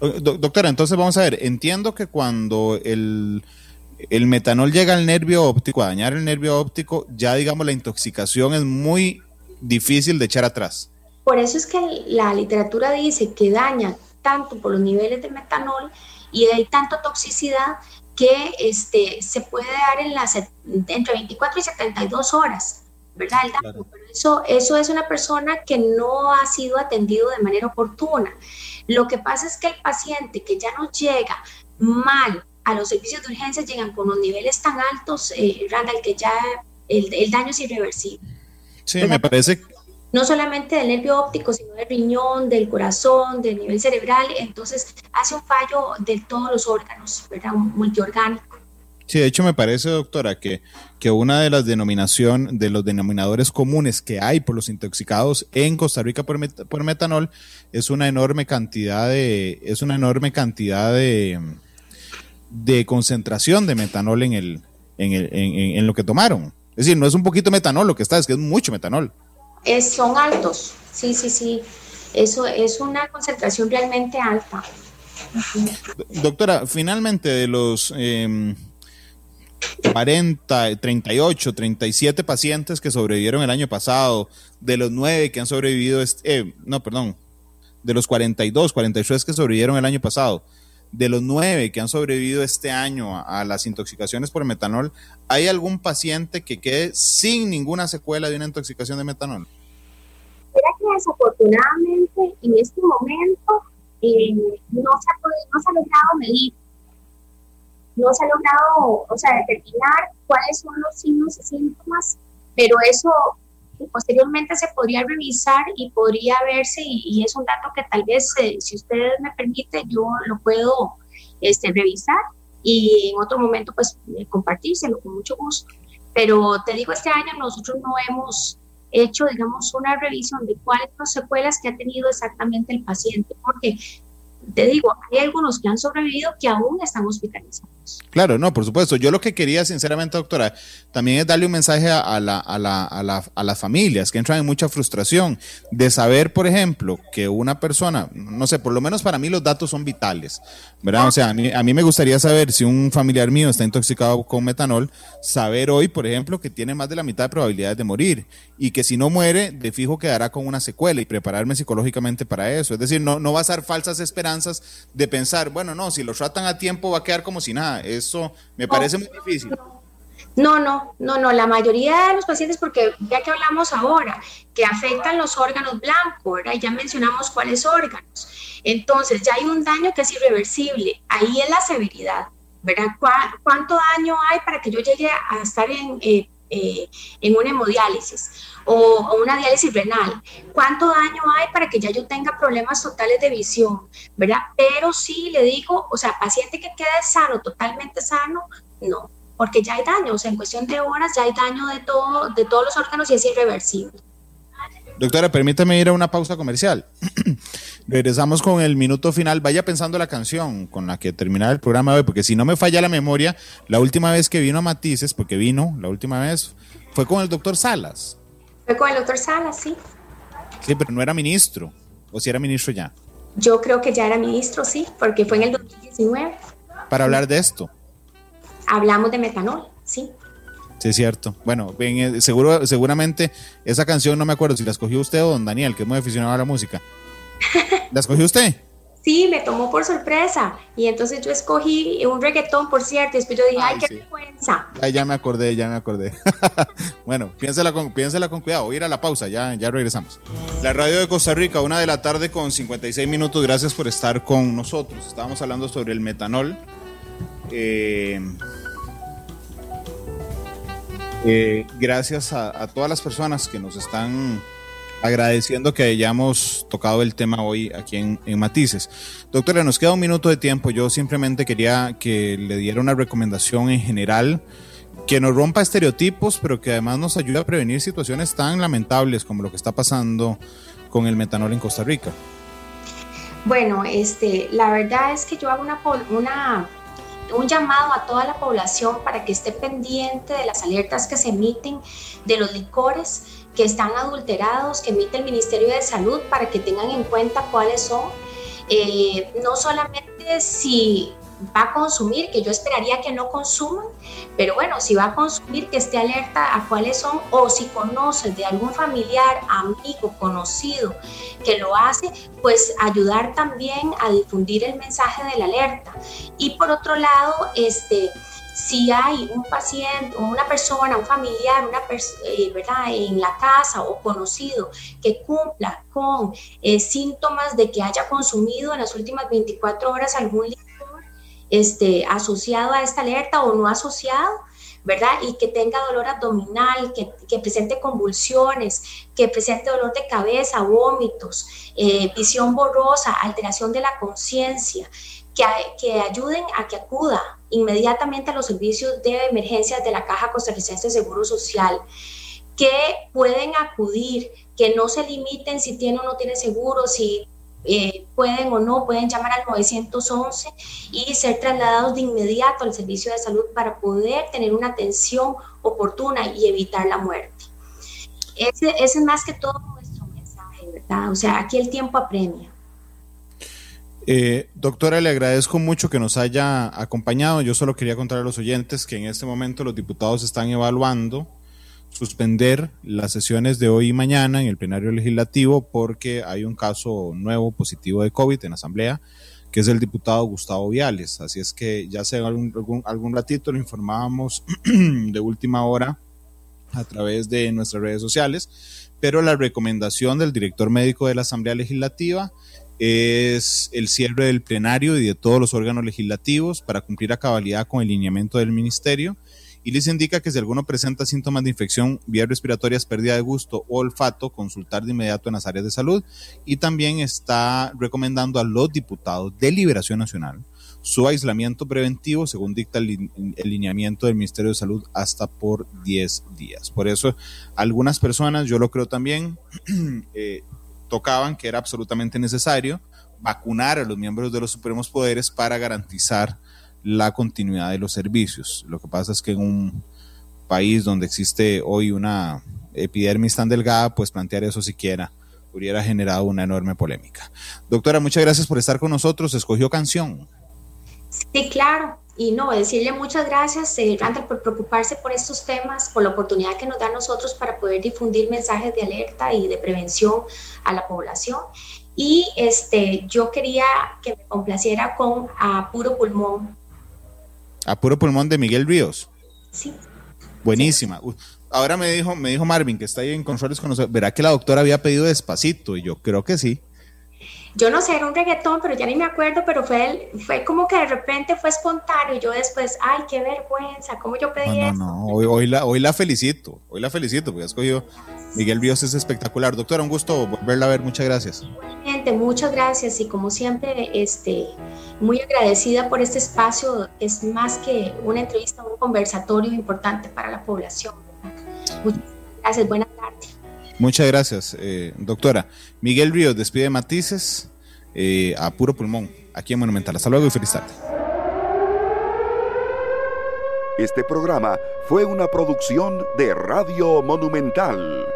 doctora, entonces vamos a ver, entiendo que cuando el, metanol llega al nervio óptico, a dañar el nervio óptico, ya digamos la intoxicación es muy difícil de echar atrás. Por eso es que la literatura dice que daña tanto por los niveles de metanol y hay tanta toxicidad que este, se puede dar en las, entre 24 y 72 horas, ¿verdad? Pero eso, eso es una persona que no ha sido atendido de manera oportuna. Lo que pasa es que el paciente que ya no llega mal a los servicios de urgencia llegan con los niveles tan altos, eh, Randall, que ya el, daño es irreversible. Sí, me parece. No solamente del nervio óptico, sino del riñón, del corazón, del nivel cerebral, entonces hace un fallo de todos los órganos, ¿verdad? multiorgánico. Sí, de hecho me parece, doctora, que, que una de las denominación, de los denominadores comunes que hay por los intoxicados en Costa Rica por, por metanol es una enorme cantidad de, es una enorme cantidad de, de concentración de metanol en el, en, el, en, lo que tomaron. Es decir, no es un poquito metanol lo que está, es que es mucho metanol. Es, son altos, sí, sí, sí. Eso es una concentración realmente alta. Doctora, finalmente de los em, 40, 38, 37 pacientes que sobrevivieron el año pasado, de los 9 que han sobrevivido, este, no, perdón, de los 42, 43 que sobrevivieron el año pasado, de los 9 que han sobrevivido este año a, las intoxicaciones por metanol, ¿hay algún paciente que quede sin ninguna secuela de una intoxicación de metanol? Mira que desafortunadamente en este momento eh, no, se ha no se ha logrado medir no se ha logrado, o sea, determinar cuáles son los signos y síntomas, pero eso posteriormente se podría revisar y podría verse, y, es un dato que tal vez, eh, si ustedes me permiten, yo lo puedo este, revisar y en otro momento, pues, eh, compartírselo con mucho gusto. Pero te digo, este año nosotros no hemos hecho, digamos, una revisión de cuáles son las secuelas que ha tenido exactamente el paciente, porque te digo, hay algunos que han sobrevivido que aún están hospitalizados. Claro, no, por supuesto. Yo lo que quería, sinceramente, doctora, también es darle un mensaje a, la, a, la, a, la, a las familias que entran en mucha frustración de saber, por ejemplo, que una persona, no sé, por lo menos para mí los datos son vitales, ¿verdad? O sea, a mí, a mí me gustaría saber si un familiar mío está intoxicado con metanol, saber hoy, por ejemplo, que tiene más de la mitad de probabilidades de morir y que si no muere, de fijo quedará con una secuela y prepararme psicológicamente para eso. Es decir, no, no basar falsas esperanzas de pensar, bueno, no, si lo tratan a tiempo va a quedar como si nada. Eso me parece muy difícil. No, no, no, no, la mayoría de los pacientes, porque ya que hablamos ahora, que afectan los órganos blancos, ¿verdad? Ya mencionamos cuáles órganos. Entonces, ya hay un daño que es irreversible. Ahí es la severidad, ¿verdad? ¿Cuánto daño hay para que yo llegue a estar en, eh, eh, en una hemodiálisis o, una diálisis renal. ¿Cuánto daño hay para que ya yo tenga problemas totales de visión? ¿Verdad? Pero sí le digo, o sea, paciente que quede sano, totalmente sano, no, porque ya hay daño, o sea, en cuestión de horas ya hay daño de, todo, de todos los órganos y es irreversible. Doctora, permítame ir a una pausa comercial. Regresamos con el minuto final. Vaya pensando la canción con la que terminar el programa hoy, porque si no me falla la memoria, la última vez que vino a Matices, porque vino la última vez, fue con el doctor Salas. Fue con el doctor Salas, sí. Sí, pero no era ministro, o si era ministro ya. Yo creo que ya era ministro, sí, porque fue en el 2019. Para hablar de esto. Hablamos de metanol, sí. Sí, es cierto. Bueno, bien, eh, seguro, seguramente esa canción no me acuerdo si la escogió usted o don Daniel, que es muy aficionado a la música. ¿La escogió usted? Sí, me tomó por sorpresa. Y entonces yo escogí un reggaetón, por cierto. Y después yo dije, ay, qué vergüenza. ya me acordé, ya me acordé. bueno, piénsela con, piénsela con cuidado. Voy a ir a la pausa, ya, ya regresamos. La radio de Costa Rica, una de la tarde con 56 minutos. Gracias por estar con nosotros. Estábamos hablando sobre el metanol. Eh, eh, gracias a, todas las personas que nos están agradeciendo que hayamos tocado el tema hoy aquí en, Matices. Doctora, nos queda un minuto de tiempo. Yo simplemente quería que le diera una recomendación en general que nos rompa estereotipos, pero que además nos ayude a prevenir situaciones tan lamentables como lo que está pasando con el metanol en Costa Rica. Bueno, este, la verdad es que yo hago una un llamado a toda la población para que esté pendiente de las alertas que se emiten de los licores que están adulterados, que emite el Ministerio de Salud, para que tengan en cuenta cuáles son. Eh, no solamente si va a consumir, que yo esperaría que no consuman, pero bueno, si va a consumir, que esté alerta a cuáles son, o si conoce de algún familiar, amigo, conocido que lo hace, pues ayudar también a difundir el mensaje de la alerta. Y por otro lado, este si hay un paciente una persona, un familiar, una eh, ¿verdad? en la casa o conocido que cumpla con eh, síntomas de que haya consumido en las últimas 24 horas algún este, asociado a esta alerta o no asociado, ¿verdad? Y que tenga dolor abdominal, que, presente convulsiones, que presente dolor de cabeza, vómitos, eh, visión borrosa, alteración de la conciencia, que, que, ayuden a que acuda inmediatamente a los servicios de emergencias de la Caja Costarricense de Seguro Social, que pueden acudir, que no se limiten si tiene o no tiene seguro, si eh, pueden o no, pueden llamar al 911 y ser trasladados de inmediato al servicio de salud para poder tener una atención oportuna y evitar la muerte. Ese, es más que todo nuestro mensaje, ¿verdad? O sea, aquí el tiempo apremia. Eh, doctora, le agradezco mucho que nos haya acompañado. Yo solo quería contar a los oyentes que en este momento los diputados están evaluando suspender las sesiones de hoy y mañana en el plenario legislativo porque hay un caso nuevo positivo de COVID en la Asamblea, que es el diputado Gustavo Viales. Así es que ya hace algún, algún, ratito lo informábamos de última hora a través de nuestras redes sociales, pero la recomendación del director médico de la Asamblea Legislativa es el cierre del plenario y de todos los órganos legislativos para cumplir a cabalidad con el lineamiento del ministerio y les indica que si alguno presenta síntomas de infección vías respiratorias, pérdida de gusto o olfato, consultar de inmediato en las áreas de salud y también está recomendando a los diputados de Liberación Nacional su aislamiento preventivo según dicta el, lineamiento del Ministerio de Salud hasta por 10 días. Por eso algunas personas, yo lo creo también, eh, tocaban que era absolutamente necesario vacunar a los miembros de los supremos poderes para garantizar la continuidad de los servicios. Lo que pasa es que en un país donde existe hoy una epidermis tan delgada, pues plantear eso siquiera hubiera generado una enorme polémica. Doctora, muchas gracias por estar con nosotros. Escogió canción. Sí, claro. Y no, decirle muchas gracias, eh, Randall, por preocuparse por estos temas, por la oportunidad que nos da a nosotros para poder difundir mensajes de alerta y de prevención a la población. Y este, yo quería que me complaciera con A Puro Pulmón a puro pulmón de Miguel Ríos. Sí. Buenísima. Ahora me dijo, me dijo Marvin, que está ahí en controles con nosotros, verá que la doctora había pedido despacito, y yo creo que sí. Yo no sé, era un reggaetón, pero ya ni me acuerdo, pero fue, fue como que de repente fue espontáneo. Y yo después, ay, qué vergüenza, ¿cómo yo pedí no, eso? No, no, hoy, hoy, la, hoy la felicito, hoy la felicito, porque ha escogido Miguel Ríos, es espectacular. Doctora, un gusto volverla a ver, muchas gracias. Gente, muchas gracias y como siempre, este, muy agradecida por este espacio. Es más que una entrevista, un conversatorio importante para la población. Muchas gracias, buenas tardes. Muchas gracias, eh, doctora. Miguel Ríos despide Matices eh, a puro pulmón, aquí en Monumental. Hasta luego y feliz tarde. Este programa fue una producción de Radio Monumental.